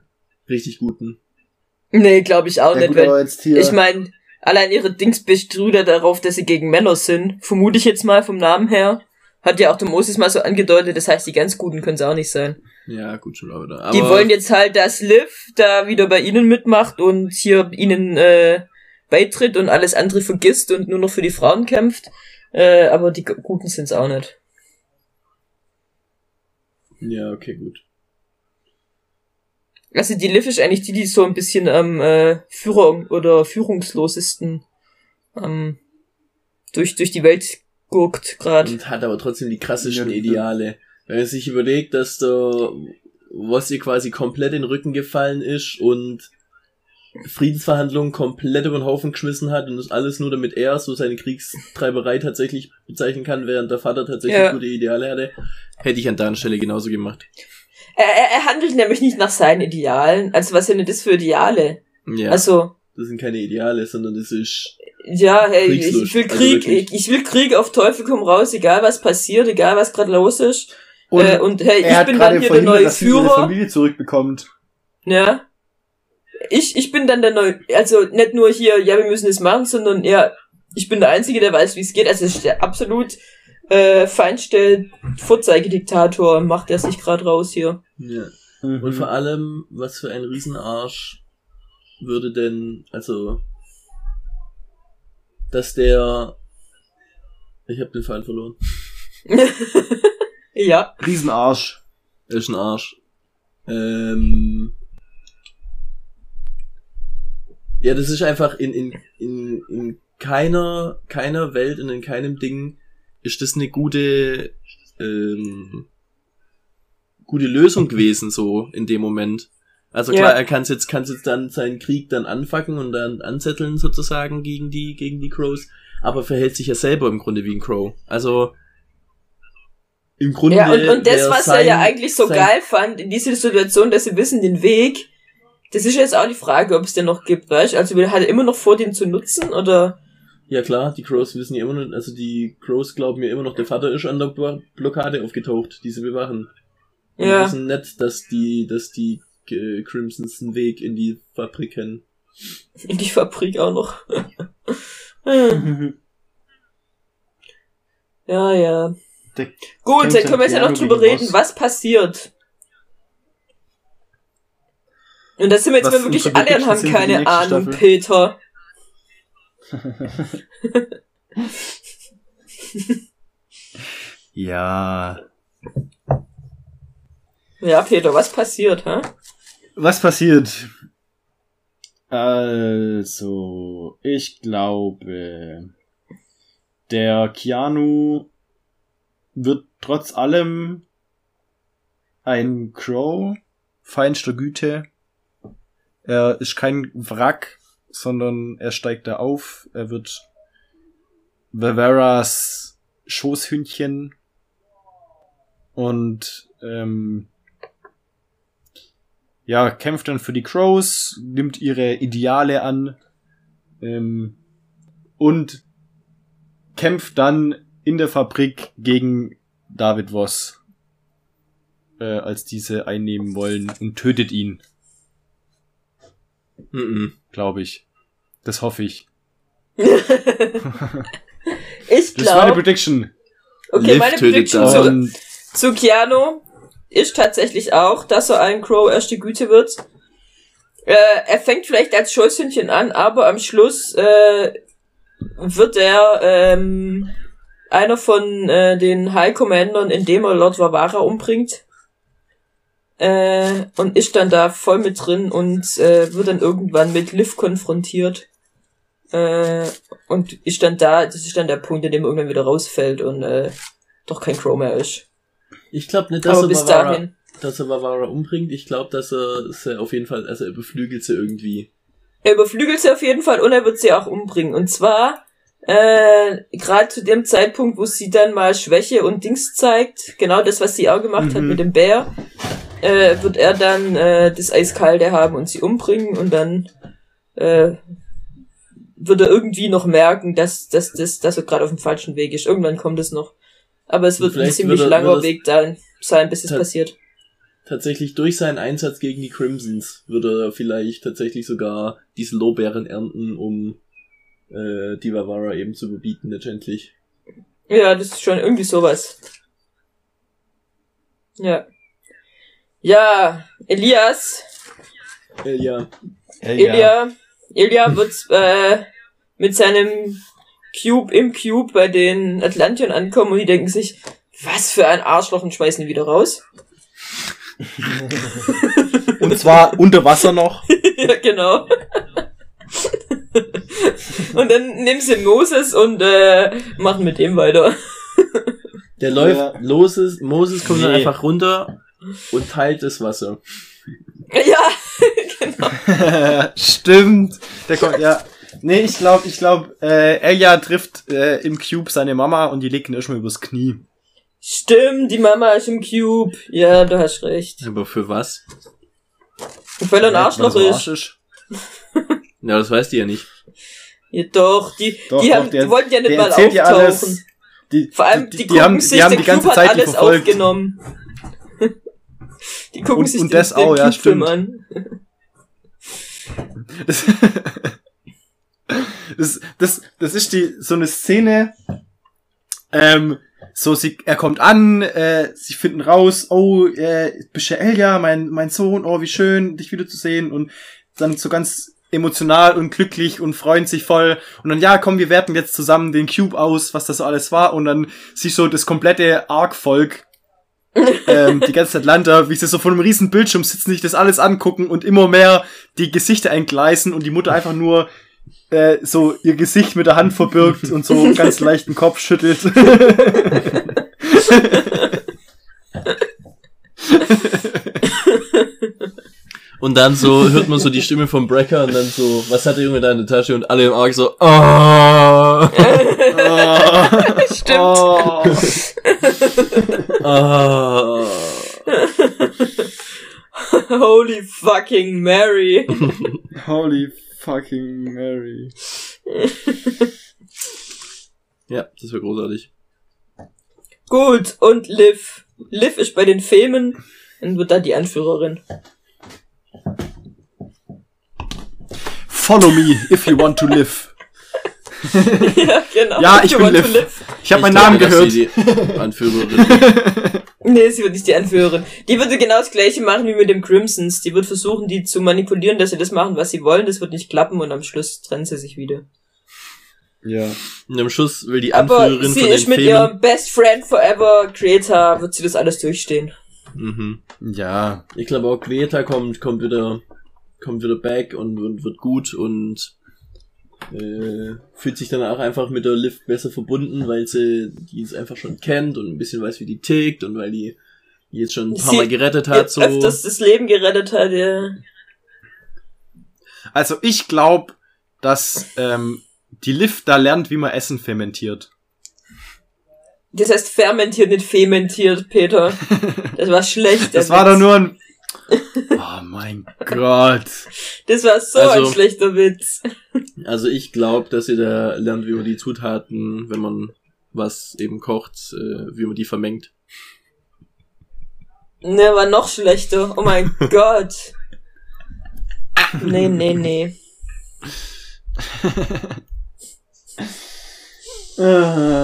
richtig Guten. Nee, glaube ich auch Ja, nicht. hier. Ich meine, allein ihre Dings bestrüht ja darauf, dass sie gegen Männer sind. Vermute ich jetzt mal vom Namen her. Hat ja auch der Moses mal so angedeutet, das heißt, die ganz Guten können es auch nicht sein. Ja, gut schon, aber, die wollen jetzt halt, dass Liv da wieder bei ihnen mitmacht und hier ihnen äh, beitritt und alles andere vergisst und nur noch für die Frauen kämpft. Äh, aber die Guten sind es auch nicht. Ja, okay, gut. Also die Liv ist eigentlich die, die so ein bisschen am äh, Führer oder führungslosesten ähm, durch, durch die Welt guckt gerade. Und hat aber trotzdem die krassesten Ja, Ideale. Wenn man sich überlegt, dass da, was ihr quasi komplett in den Rücken gefallen ist und Friedensverhandlungen komplett über den Haufen geschmissen hat und das alles nur damit er so seine Kriegstreiberei tatsächlich bezeichnen kann, während der Vater tatsächlich Ja. gute Ideale hatte, hätte ich an der Stelle genauso gemacht. Er, er, er handelt nämlich nicht nach seinen Idealen. Also was sind denn das für Ideale? Ja, Also, das sind keine Ideale, sondern das ist, ja, hey, ich, Kriegslust, ich will also Krieg, wirklich. ich, ich will Krieg auf Teufel komm raus, egal was passiert, egal was gerade los ist. Und äh, und hey, er ich bin gerade dann hier der neue dass sie ihre Führer. Familie zurückbekommt. Ja. Ich, ich bin dann der neue, also nicht nur hier, ja, wir müssen es machen, sondern ja, ich bin der Einzige, der weiß, wie es geht. Also es ist der absolut äh, feinste Vorzeigediktator, macht er sich gerade raus hier. ja. Mhm. Und vor allem, was für ein Riesenarsch würde denn, also, dass der, ich habe den Fall verloren. ja. Riesenarsch. Ist ein Arsch. Ähm, ja, das ist einfach in, in, in, in keiner, keiner Welt und in keinem Ding ist das eine gute, ähm, gute Lösung gewesen, so in dem Moment. Also klar, Ja. er kann jetzt, kann's jetzt dann seinen Krieg dann anfacken und dann anzetteln sozusagen gegen die, gegen die Crows, aber verhält sich ja selber im Grunde wie ein Crow. Also, im Grunde. Ja, und, und das, was er sein- ja eigentlich so sein- geil fand, in dieser Situation, dass sie wissen den Weg, das ist jetzt auch die Frage, ob es den noch gibt, weißt du? Also hat er immer noch vor, den zu nutzen, oder? Ja klar, die Crows wissen ja immer noch, also die Crows glauben ja immer noch, der Vater ist an der Blo- Blockade aufgetaucht, die sie bewachen. Und Ja. wissen nicht, dass die, dass die äh, Crimsons einen Weg in die Fabrik kennen. In die Fabrik auch noch. Ja, ja. Gut, dann können wir jetzt ja noch drüber reden, was passiert. Und da sind wir jetzt mal wirklich alle und haben keine Ahnung, Staffel. Peter. Ja. Ja, Peter, was passiert, hä? Was passiert? Also, ich glaube, der Keanu wird trotz allem ein Crow feinster Güte. Er ist kein Wrack, sondern er steigt da auf. Er wird Viveras Schoßhündchen und ähm, ja, kämpft dann für die Crows, nimmt ihre Ideale an ähm, und kämpft dann in der Fabrik gegen David Voss, äh, als diese einnehmen wollen und tötet ihn, Mhm. glaube ich. Das hoffe ich. ich Das ist meine glaube, Prediction. okay, Liv meine Prediction zu, zu Keanu ist tatsächlich auch, dass er ein Crow erste Güte wird. Äh, er fängt vielleicht als Schoßhündchen an, aber am Schluss äh, wird er ähm, einer von äh, den High Commandern, indem er Lord Vavara umbringt. Äh, und ist dann da voll mit drin und äh, wird dann irgendwann mit Liv konfrontiert. Äh, und ist dann da, das ist dann der Punkt, in dem er irgendwann wieder rausfällt und äh, doch kein Crow mehr ist. Ich glaube nicht, dass Aber er bis Vavara, dahin. dass er Vavara umbringt. Ich glaube, dass er sie auf jeden Fall, also er beflügelt sie irgendwie. Er überflügelt sie auf jeden Fall und er wird sie auch umbringen. Und zwar äh, gerade zu dem Zeitpunkt, wo sie dann mal Schwäche und Dings zeigt, genau das, was sie auch gemacht hat Mhm. mit dem Bär, äh, wird er dann äh, das Eiskalte haben und sie umbringen und dann äh, wird er irgendwie noch merken, dass, dass, dass, dass er gerade auf dem falschen Weg ist. Irgendwann kommt es noch. Aber es wird ein ziemlich wird er- langer Weg da sein, bis es passiert. Tatsächlich durch seinen Einsatz gegen die Crimsons würde er vielleicht tatsächlich sogar diese Lorbeeren ernten, um äh, die Vavara eben zu überbieten letztendlich. Ja, das ist schon irgendwie sowas. Ja. Ja, Elias, ja. Elia, Elia wird äh, mit seinem Cube im Cube bei den Atlantiern ankommen und die denken sich, was für ein Arschloch und schmeißen ihn wieder raus. Und zwar unter Wasser noch. ja, genau. und dann nehmen sie Moses und äh, machen mit dem weiter. Der läuft Ja. los, ist, Moses kommt dann Nee. einfach runter und teilt das Wasser. ja, genau. Stimmt. Der kommt, ja. Nee, ich glaube, ich glaube, äh, Elia trifft äh, im Cube seine Mama und die legt ihn erstmal übers Knie. Stimmt, die Mama ist im Cube. Ja, du hast recht. Aber für was? Weil er ein Arschloch ist. Ja, das weiß die ja nicht. Ja, doch, die, Doch, die, doch, haben, der- die wollten ja nicht mal auftauchen. ja alles. Die, Vor allem, die, die, die, gucken haben, sich, die haben die ganze Zeit alles verfolgt. aufgenommen. die gucken Und- sich und den, das den auch, ja, stimmt. an. Das, das, das, das ist die, so eine Szene, ähm, so sie, er kommt an, äh, sie finden raus, oh, äh, bist ja Elia, mein, mein Sohn, oh, wie schön, dich wiederzusehen und dann so ganz emotional und glücklich und freuen sich voll und dann, ja, komm, wir werten jetzt zusammen den Cube aus, was das so alles war und dann siehst du das komplette Ark-Volk ähm, die ganze Atlanta, wie sie so vor einem riesen Bildschirm sitzen, sich das alles angucken und immer mehr die Gesichter entgleisen und die Mutter einfach nur äh, so ihr Gesicht mit der Hand verbirgt und so ganz leicht den Kopf schüttelt. Und dann so hört man so die Stimme vom Brecker und dann so, was hat der Junge da in der Tasche? Und alle im Arg so, oh, Stimmt. Oh. oh. Holy fucking Mary. Holy fucking Mary. Ja, das wäre großartig. Gut, und Liv. Liv ist bei den Filmen und wird dann die Anführerin. Follow me if you want to live. ja, genau. Ja, ich bin Liv. Ich habe meinen Namen gehört. sie Die Anführerin. Nee, sie wird nicht die Anführerin. Die würde genau das gleiche machen wie mit dem Crimsons. Die wird versuchen, die zu manipulieren, dass sie das machen, was sie wollen. Das wird nicht klappen und am Schluss trennen sie sich wieder. Ja. Und am Schluss will die Aber Anführerin sie von den ist mit Filmen. ihrem Best Friend Forever Creator, wird sie das alles durchstehen. Mhm. Ja. Ich glaube auch Greta kommt, kommt wieder, kommt wieder back und, und wird gut und äh, fühlt sich dann auch einfach mit der Liv besser verbunden, weil sie die es einfach schon kennt und ein bisschen weiß, wie die tickt und weil die jetzt schon ein paar Sie Mal gerettet hat. Jetzt So. öfters das Leben gerettet hat, ja. Also ich glaube, dass ähm, die Liv da lernt, wie man Essen fermentiert. Das heißt fermentiert, nicht fementiert, Peter. Das war schlecht. Das war doch nur ein. Oh mein Gott. Das war so Also- ein schlechter Witz. Also ich glaube, dass ihr da lernt, wie man die Zutaten, wenn man was eben kocht, äh, wie man die vermengt. Ne, war noch schlechter. Oh mein Gott. Nee, nee, nee.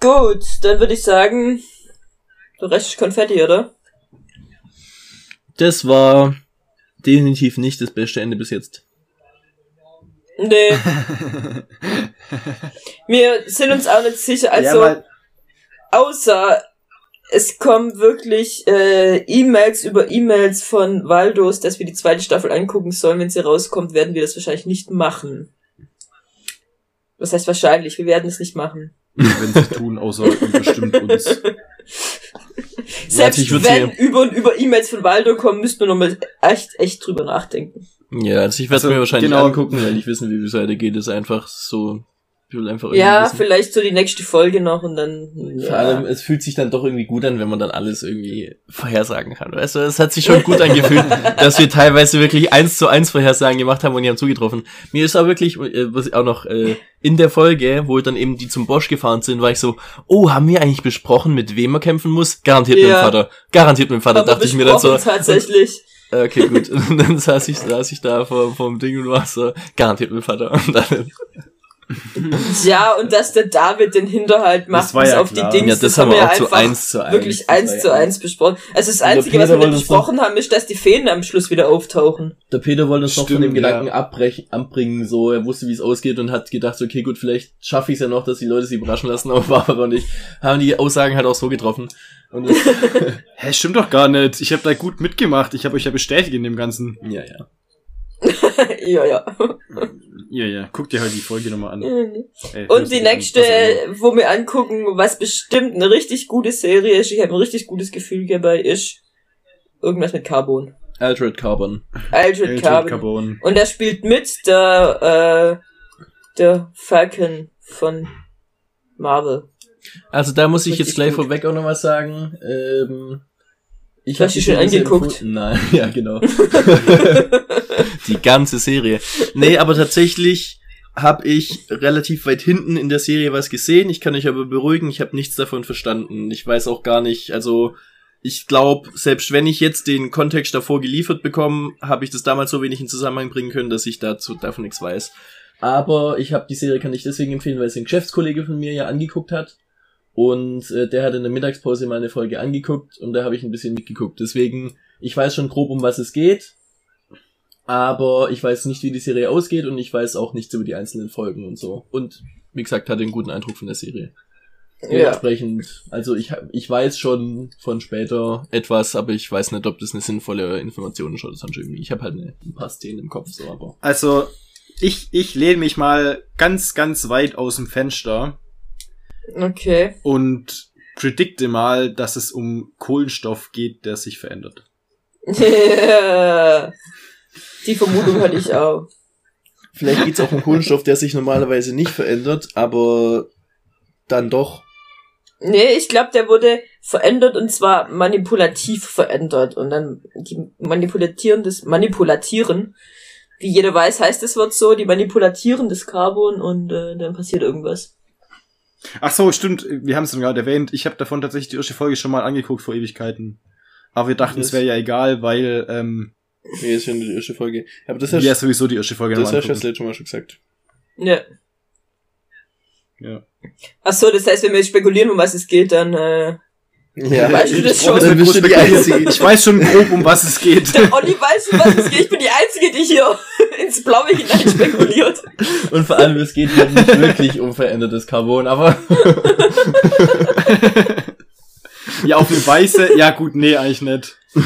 Gut, dann würde ich sagen, der Rest ist Konfetti, oder? Das war definitiv nicht das beste Ende bis jetzt. Nee. Wir sind uns auch nicht sicher. Also, ja, außer es kommen wirklich äh, E-Mails über E-Mails von Waldos, dass wir die zweite Staffel angucken sollen. Wenn sie rauskommt, werden wir das wahrscheinlich nicht machen. Was heißt wahrscheinlich? Wir werden es nicht machen. Wenn sie tun, außer bestimmt uns. Selbst würd's wenn über und über E-Mails von Waldo kommen, müssten wir nochmal echt, echt drüber nachdenken. Ja, also ich werde es Also, mir wahrscheinlich genau. angucken, weil ich wissen, wie es weitergeht. ist einfach so. Will einfach Ja, wissen. vielleicht so die nächste Folge noch und dann. Vor Ja. allem, es fühlt sich dann doch irgendwie gut an, wenn man dann alles irgendwie vorhersagen kann. Weißt du, es hat sich schon gut angefühlt, dass wir teilweise wirklich eins zu eins Vorhersagen gemacht haben und die haben zugetroffen. Mir ist auch wirklich, äh, was ich auch noch äh, in der Folge, wo dann eben die zum Bosch gefahren sind, war ich so, oh, haben wir eigentlich besprochen, mit wem er kämpfen muss? Garantiert mit dem Ja. Vater. Garantiert mit dem Vater, dachte ich mir dann so. Tatsächlich. Äh, Okay, gut. Und dann saß ich, saß ich da vor, vor dem Ding und war so, garantiert mit Vater. Und dann, Ja, und dass der David den Hinterhalt macht Das war bis ja auf klar. die Dings, ja, das, haben wir auch zu eins zu eins. wirklich Das eins zu eins besprochen. Also das Einzige, was wir nicht besprochen haben, ist, dass die Fäden am Schluss wieder auftauchen. Der Peter wollte uns noch von dem Gedanken ja. abbrechen, abbringen, so, er wusste, wie es ausgeht und hat gedacht, okay, gut, vielleicht schaffe ich es ja noch, dass die Leute sich überraschen lassen, aber war aber nicht. Haben die Aussagen halt auch so getroffen. Und das, Hä, stimmt doch gar nicht. Ich habe da gut mitgemacht. Ich habe euch ja bestätigt in dem Ganzen. ja, ja. ja, ja. Ja, ja. Guck dir halt die Folge nochmal an. Äh, hör's Und die an. nächste, wo wir angucken, was bestimmt eine richtig gute Serie ist, ich habe ein richtig gutes Gefühl dabei, ist irgendwas mit Carbon. Altered Carbon. Aldred Altered Carbon. Carbon. Und er spielt mit der, äh, der Falcon von Marvel. Also da muss ich Richtig jetzt gleich gut. vorweg auch noch was sagen. Ähm, ich Du hast hab die schon angeguckt? Nein, ja, genau. die ganze Serie. Nee, aber tatsächlich habe ich relativ weit hinten in der Serie was gesehen. Ich kann euch aber beruhigen, ich habe nichts davon verstanden. Ich weiß auch gar nicht, also ich glaube, selbst wenn ich jetzt den Kontext davor geliefert bekomme, habe ich das damals so wenig in Zusammenhang bringen können, dass ich dazu davon nichts weiß. Aber ich habe die Serie kann ich deswegen empfehlen, weil es ein Geschäftskollege von mir ja angeguckt hat. Und äh, der hat in der Mittagspause mal eine Folge angeguckt und da habe ich ein bisschen mitgeguckt. Deswegen, ich weiß schon grob, um was es geht. Aber ich weiß nicht, wie die Serie ausgeht und ich weiß auch nichts über die einzelnen Folgen und so. Und wie gesagt, hatte einen guten Eindruck von der Serie. Ja. Dementsprechend, also ich, hab- ich weiß schon von später etwas, aber ich weiß nicht, ob das eine sinnvolle Information ist oder sonst irgendwie. Ich habe halt eine, ein paar Szenen im Kopf, so, aber. Also, ich, ich lehne mich mal ganz, ganz weit aus dem Fenster Okay. und predikte mal, dass es um Kohlenstoff geht, der sich verändert. Die Vermutung hatte ich auch. Vielleicht geht's auch um Kohlenstoff, der sich normalerweise nicht verändert, aber dann doch. Nee, ich glaube, der wurde verändert und zwar manipulativ verändert. Und dann die manipulatieren das Manipulatieren. Wie jeder weiß, heißt das Wort so, die manipulatieren das Carbon und äh, dann passiert irgendwas. Ach so, stimmt. Wir haben es gerade erwähnt. Ich habe davon tatsächlich die erste Folge schon mal angeguckt vor Ewigkeiten. Aber wir dachten, Das- es wäre ja egal, weil ähm, Nee, ist schon die erste Folge. Aber das hast, ja sowieso die erste Folge das hast du das letzte Mal schon gesagt. Ja. Ja. Ach so, das heißt, wenn wir spekulieren, um was es geht, dann äh, Ja, Weißt du das schon? Dann bist du die. Einzige. Ich weiß schon grob, um was es geht. der Olli weiß, um was es geht. Ich bin die Einzige, die hier ins Blaue hinein spekuliert. Und vor allem, es geht halt nicht wirklich um verändertes Carbon, aber ja, auf eine Weise. Ja, gut, nee, eigentlich nicht.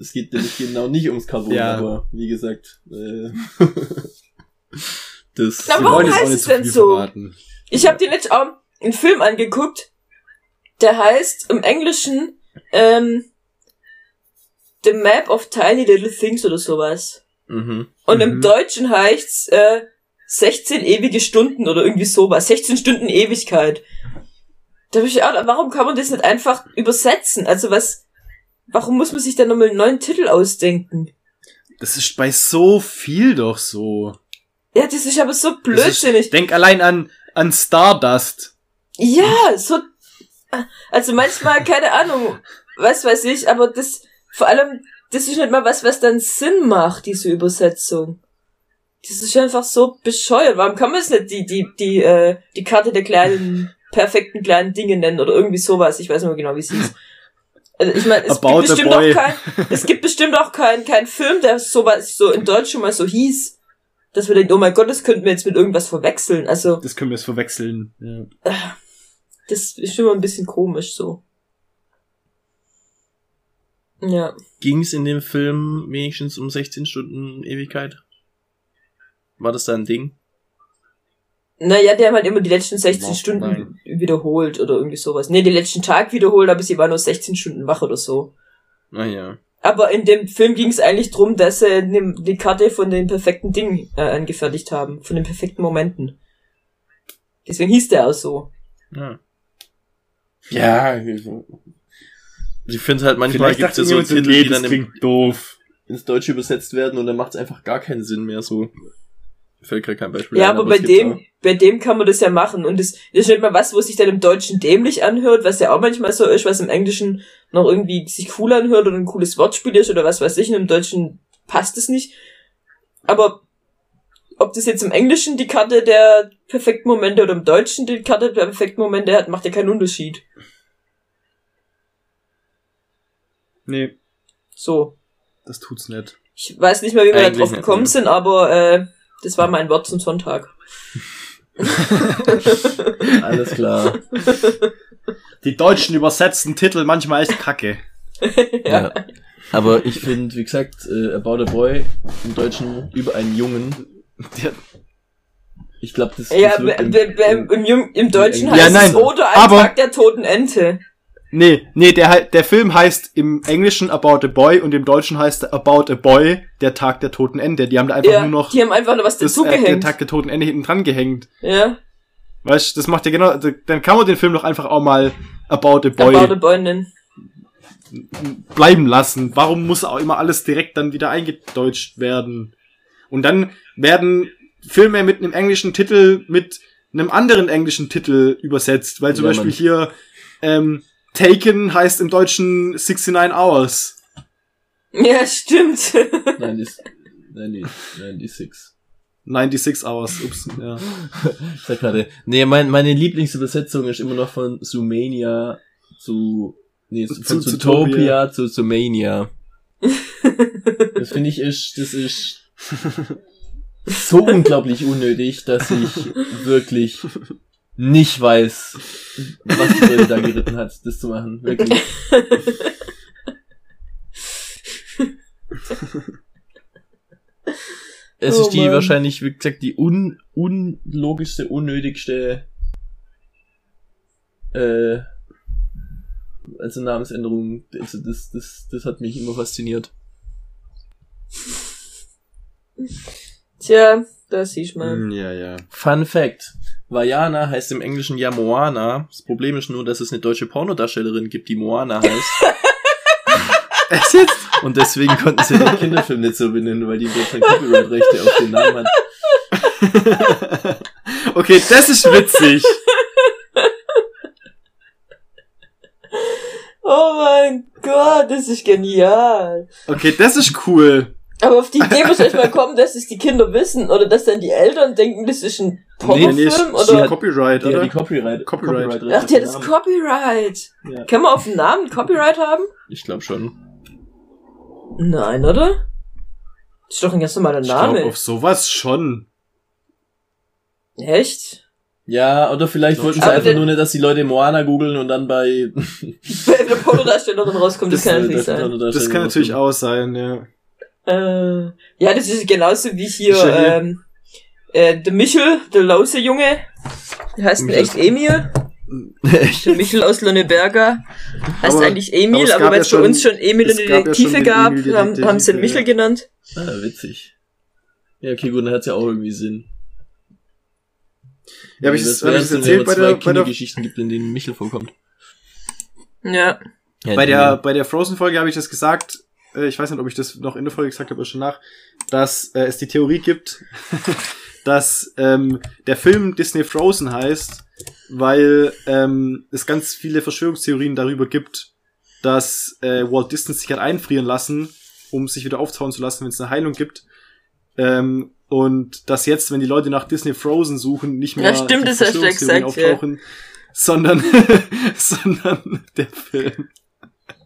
es geht nämlich genau nicht ums Carbon, Ja. aber wie gesagt, äh, das Na, Wir warum heißt nicht es zu denn so? verraten. Ich habe dir letztens auch einen Film angeguckt, der heißt im Englischen ähm, The Map of Tiny Little Things oder sowas. mhm. Und Mhm. im Deutschen heißt's äh, 16 ewige Stunden oder irgendwie sowas. 16 Stunden Ewigkeit. Da hab ich auch, warum kann man das nicht einfach übersetzen? Also was, warum muss man sich da nochmal einen neuen Titel ausdenken? Das ist bei so viel doch so. Ja, das ist aber so ist- blödsinnig. Denk allein an, an Stardust. Ja, so. Also manchmal, keine Ahnung, was weiß ich, aber das, vor allem, das ist nicht mal was, was dann Sinn macht, diese Übersetzung. Das ist einfach so bescheuert. Warum kann man es nicht die, die, die, äh, die Karte der kleinen, perfekten kleinen Dinge nennen oder irgendwie sowas? Ich weiß nicht mehr genau, wie es hieß. Also ich meine, es About gibt bestimmt auch kein, es gibt bestimmt auch kein, kein Film, der sowas so in Deutsch schon mal so hieß, dass wir denken, oh mein Gott, das könnten wir jetzt mit irgendwas verwechseln. Also, Das können wir jetzt verwechseln. Ja. das ist immer ein bisschen komisch so. Ja. Ging es in dem Film wenigstens um 16 Stunden Ewigkeit? War das da ein Ding? Naja, die haben halt immer die letzten 16 Nein. Stunden wiederholt oder irgendwie sowas. Nee, den letzten Tag wiederholt, aber sie war nur 16 Stunden wach oder so. Naja. Aber in dem Film ging es eigentlich drum, dass sie ne- die Karte von den perfekten Dingen äh, angefertigt haben, von den perfekten Momenten. Deswegen hieß der auch so. Ja. Ja. Ich finde halt manchmal gibt es ja so Titel, nee, die dann im, doof. ins Deutsche übersetzt werden und dann macht es einfach gar keinen Sinn mehr so. Fällt gerade kein Beispiel Ja, ein, aber bei es gibt's dem, bei dem kann man das ja machen. Und das, das ist nicht mal was, wo sich dann im Deutschen dämlich anhört, was ja auch manchmal so ist, was im Englischen noch irgendwie sich cool anhört oder ein cooles Wortspiel ist oder was weiß ich. Und im Deutschen passt es nicht. Aber ob das jetzt im Englischen die Karte der perfekten Momente oder im Deutschen die Karte der perfekten Momente hat, macht ja keinen Unterschied. Nee, So. das tut's nicht. Ich weiß nicht mehr, wie wir da drauf gekommen sind, aber äh, das war mein Wort zum Sonntag. Alles klar. Die deutschen übersetzten Titel manchmal echt kacke. ja. Aber ich finde, wie gesagt, äh, About a Boy im Deutschen über einen Jungen. Der, Ich glaube, das, Ja, das wird im, im, im, im, Deutschen Ja, heißt es nein, oder ein aber- Tag der toten Ente. Nee, nee, der, der Film heißt im Englischen About a Boy und im Deutschen heißt er About a Boy, der Tag der toten Ende. Die haben da einfach Ja, nur noch die haben einfach noch was das, äh, der. Tag der toten Ende hinten dran gehängt. ja, Weißt du, das macht ja genau, dann kann man den Film doch einfach auch mal About a Boy About a Boy nennen. bleiben lassen. Warum muss auch immer alles direkt dann wieder eingedeutscht werden? Und dann werden Filme mit einem englischen Titel mit einem anderen englischen Titel übersetzt, weil zum Ja, Beispiel Mann. hier ähm, Taken heißt im Deutschen 69 Hours. Ja, stimmt. 90, 90, 96. 96 Hours, ups, ja. Ich sag gerade, nee, mein, meine Lieblingsübersetzung ist immer noch von Zoomania zu, nee, Zu- von zu Zootopia zu Zoomania. das finde ich ist, das ist so unglaublich unnötig, dass ich wirklich nicht weiß, was die Leute da geritten hat, das zu machen. Wirklich. Es Oh ist die Mann. wahrscheinlich, wie gesagt, die un unlogischste, unnötigste äh, also Namensänderung. Also das, das, das hat mich immer fasziniert. Tja, da siehst man. Hm, Ja, ja. Fun Fact. Vajana heißt im Englischen ja Moana. Das Problem ist nur, dass es eine deutsche Pornodarstellerin gibt, die Moana heißt. Echt jetzt? Und deswegen konnten sie den Kinderfilm nicht so benennen, weil die in Deutschland Copyright-Rechte auf den Namen hat. okay, das ist witzig. Oh mein Gott, das ist genial. Okay, das ist cool. Aber auf die Idee muss ich mal kommen, dass es die Kinder wissen oder dass dann die Eltern denken, das ist ein Pornofilm nee, oder. sie hat Copyright, Die, oder? die Copyright. Copyright. Copyright Ach, der hat das Copyright. Ja. Kann man auf den Namen Copyright haben? Ich glaube schon. Nein, oder? Das ist doch ein ganz normaler ich glaube, Name. auf sowas schon. Echt? Ja, oder vielleicht wollten sie einfach der- nur nicht, dass die Leute Moana googeln und dann bei Wenn eine Pornodarstellerin rauskommt, das, kann natürlich sein. Das kann natürlich auch sein, ja. Äh, ja, das ist genauso wie hier, ja ähm, äh, der Michel, der Lause Junge. Der heißt in Michel. echt Emil. Der Michel aus Lonneberger. Heißt Aber- eigentlich Emil, aber aber, weil ja es bei schon- uns schon Emil ja schon Detektive den gab, Emil, haben, haben sie den Detektive, Michel ja. genannt. Ah, witzig. Ja, okay, gut, dann hat's ja auch irgendwie Sinn. Ja, hab ich das hab ich das wenn erzählt es bei zwei der, bei der, Kindergeschichten gibt, in denen Michel vorkommt. Ja. Ja, bei der, bei der Frozen-Folge habe ich das gesagt, ich weiß nicht, ob ich das noch in der Folge gesagt habe oder schon nach, dass äh, es die Theorie gibt, dass ähm, der Film Disney Frozen heißt, weil ähm, es ganz viele Verschwörungstheorien darüber gibt, dass äh, Walt Disney sich hat einfrieren lassen, um sich wieder auftauen zu lassen, wenn es eine Heilung gibt. Ähm, und dass jetzt, wenn die Leute nach Disney Frozen suchen, nicht mehr Ja, stimmt, Verschwörungstheorien gesagt, ja. auftauchen, sondern, sondern der Film.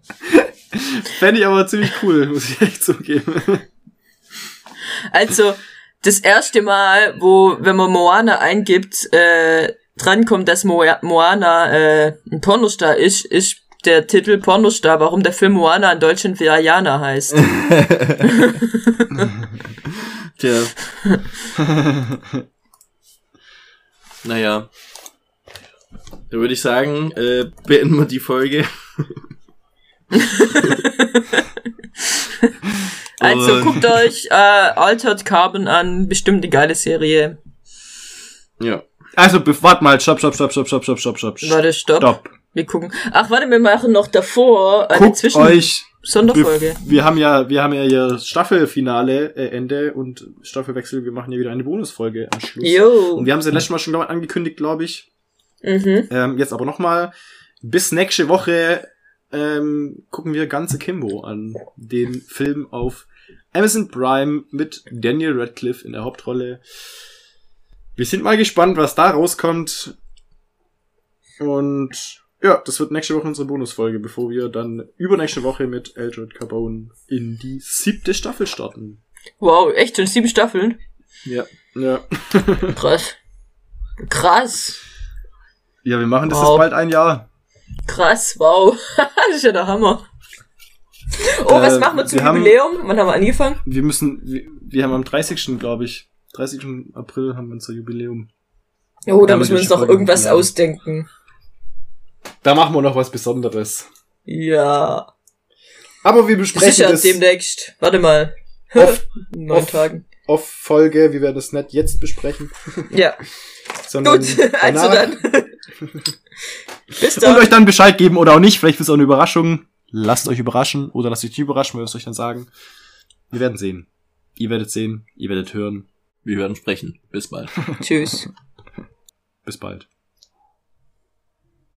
Fände ich aber ziemlich cool, muss ich echt zugeben. Also, das erste Mal, wo, wenn man Moana eingibt, äh, drankommt, dass Mo Moana äh, ein Pornostar ist, ist der Titel Pornostar, warum der Film Moana in Deutschland Vajana heißt. Tja, Naja. Da würde ich sagen, äh, beenden wir die Folge. Also guckt euch äh, Altered Carbon an, bestimmt eine geile Serie. Ja. Also, be- wart mal, stopp, stopp, stopp, stopp, stopp, stopp, stopp, stopp. Warte, stopp. Stopp. Wir gucken. Ach, warte, wir machen noch davor eine Guckt Zwischen euch Sonderfolge. Wir, wir haben ja, wir haben ja hier Staffelfinale äh, Ende und Staffelwechsel. Wir machen ja wieder eine Bonusfolge am Schluss. Jo. Und wir haben sie letztes Mal schon glaub angekündigt, glaube ich. Mhm. Ähm, jetzt aber nochmal. Bis nächste Woche ähm, gucken wir ganze Kimbo an. Den Film auf Amazon Prime mit Daniel Radcliffe in der Hauptrolle. Wir sind mal gespannt, was da rauskommt. Und ja, das wird nächste Woche unsere Bonusfolge, bevor wir dann übernächste Woche mit Eldred Carbone in die siebte Staffel starten. Wow, echt schon sieben Staffeln? Ja. Ja. Krass. Krass. Ja, wir machen das Wow. jetzt bald ein Jahr. Krass, wow. das ist ja der Hammer. Oh, was Äh, machen wir zum wir haben- Jubiläum? Wann haben wir angefangen? Wir müssen, wir, wir haben am 30. glaube ich, 30. April haben wir unser Jubiläum. Oh, da haben müssen wir uns noch Folgen irgendwas geladen. ausdenken. Da machen wir noch was Besonderes. Ja. Aber wir besprechen Sicher das demnächst. Warte mal. Off- Neun off- Tagen. auf Folge. Wir werden das nicht jetzt besprechen, Ja. sondern Gut, also dann. Bis Und dann. euch dann Bescheid geben oder auch nicht. Vielleicht ist es auch eine Überraschung. Lasst euch überraschen oder lasst euch nicht überraschen, wir werden es euch dann sagen. Wir werden sehen. Ihr werdet sehen, ihr werdet hören. Wir werden sprechen. Bis bald. Tschüss. Bis bald.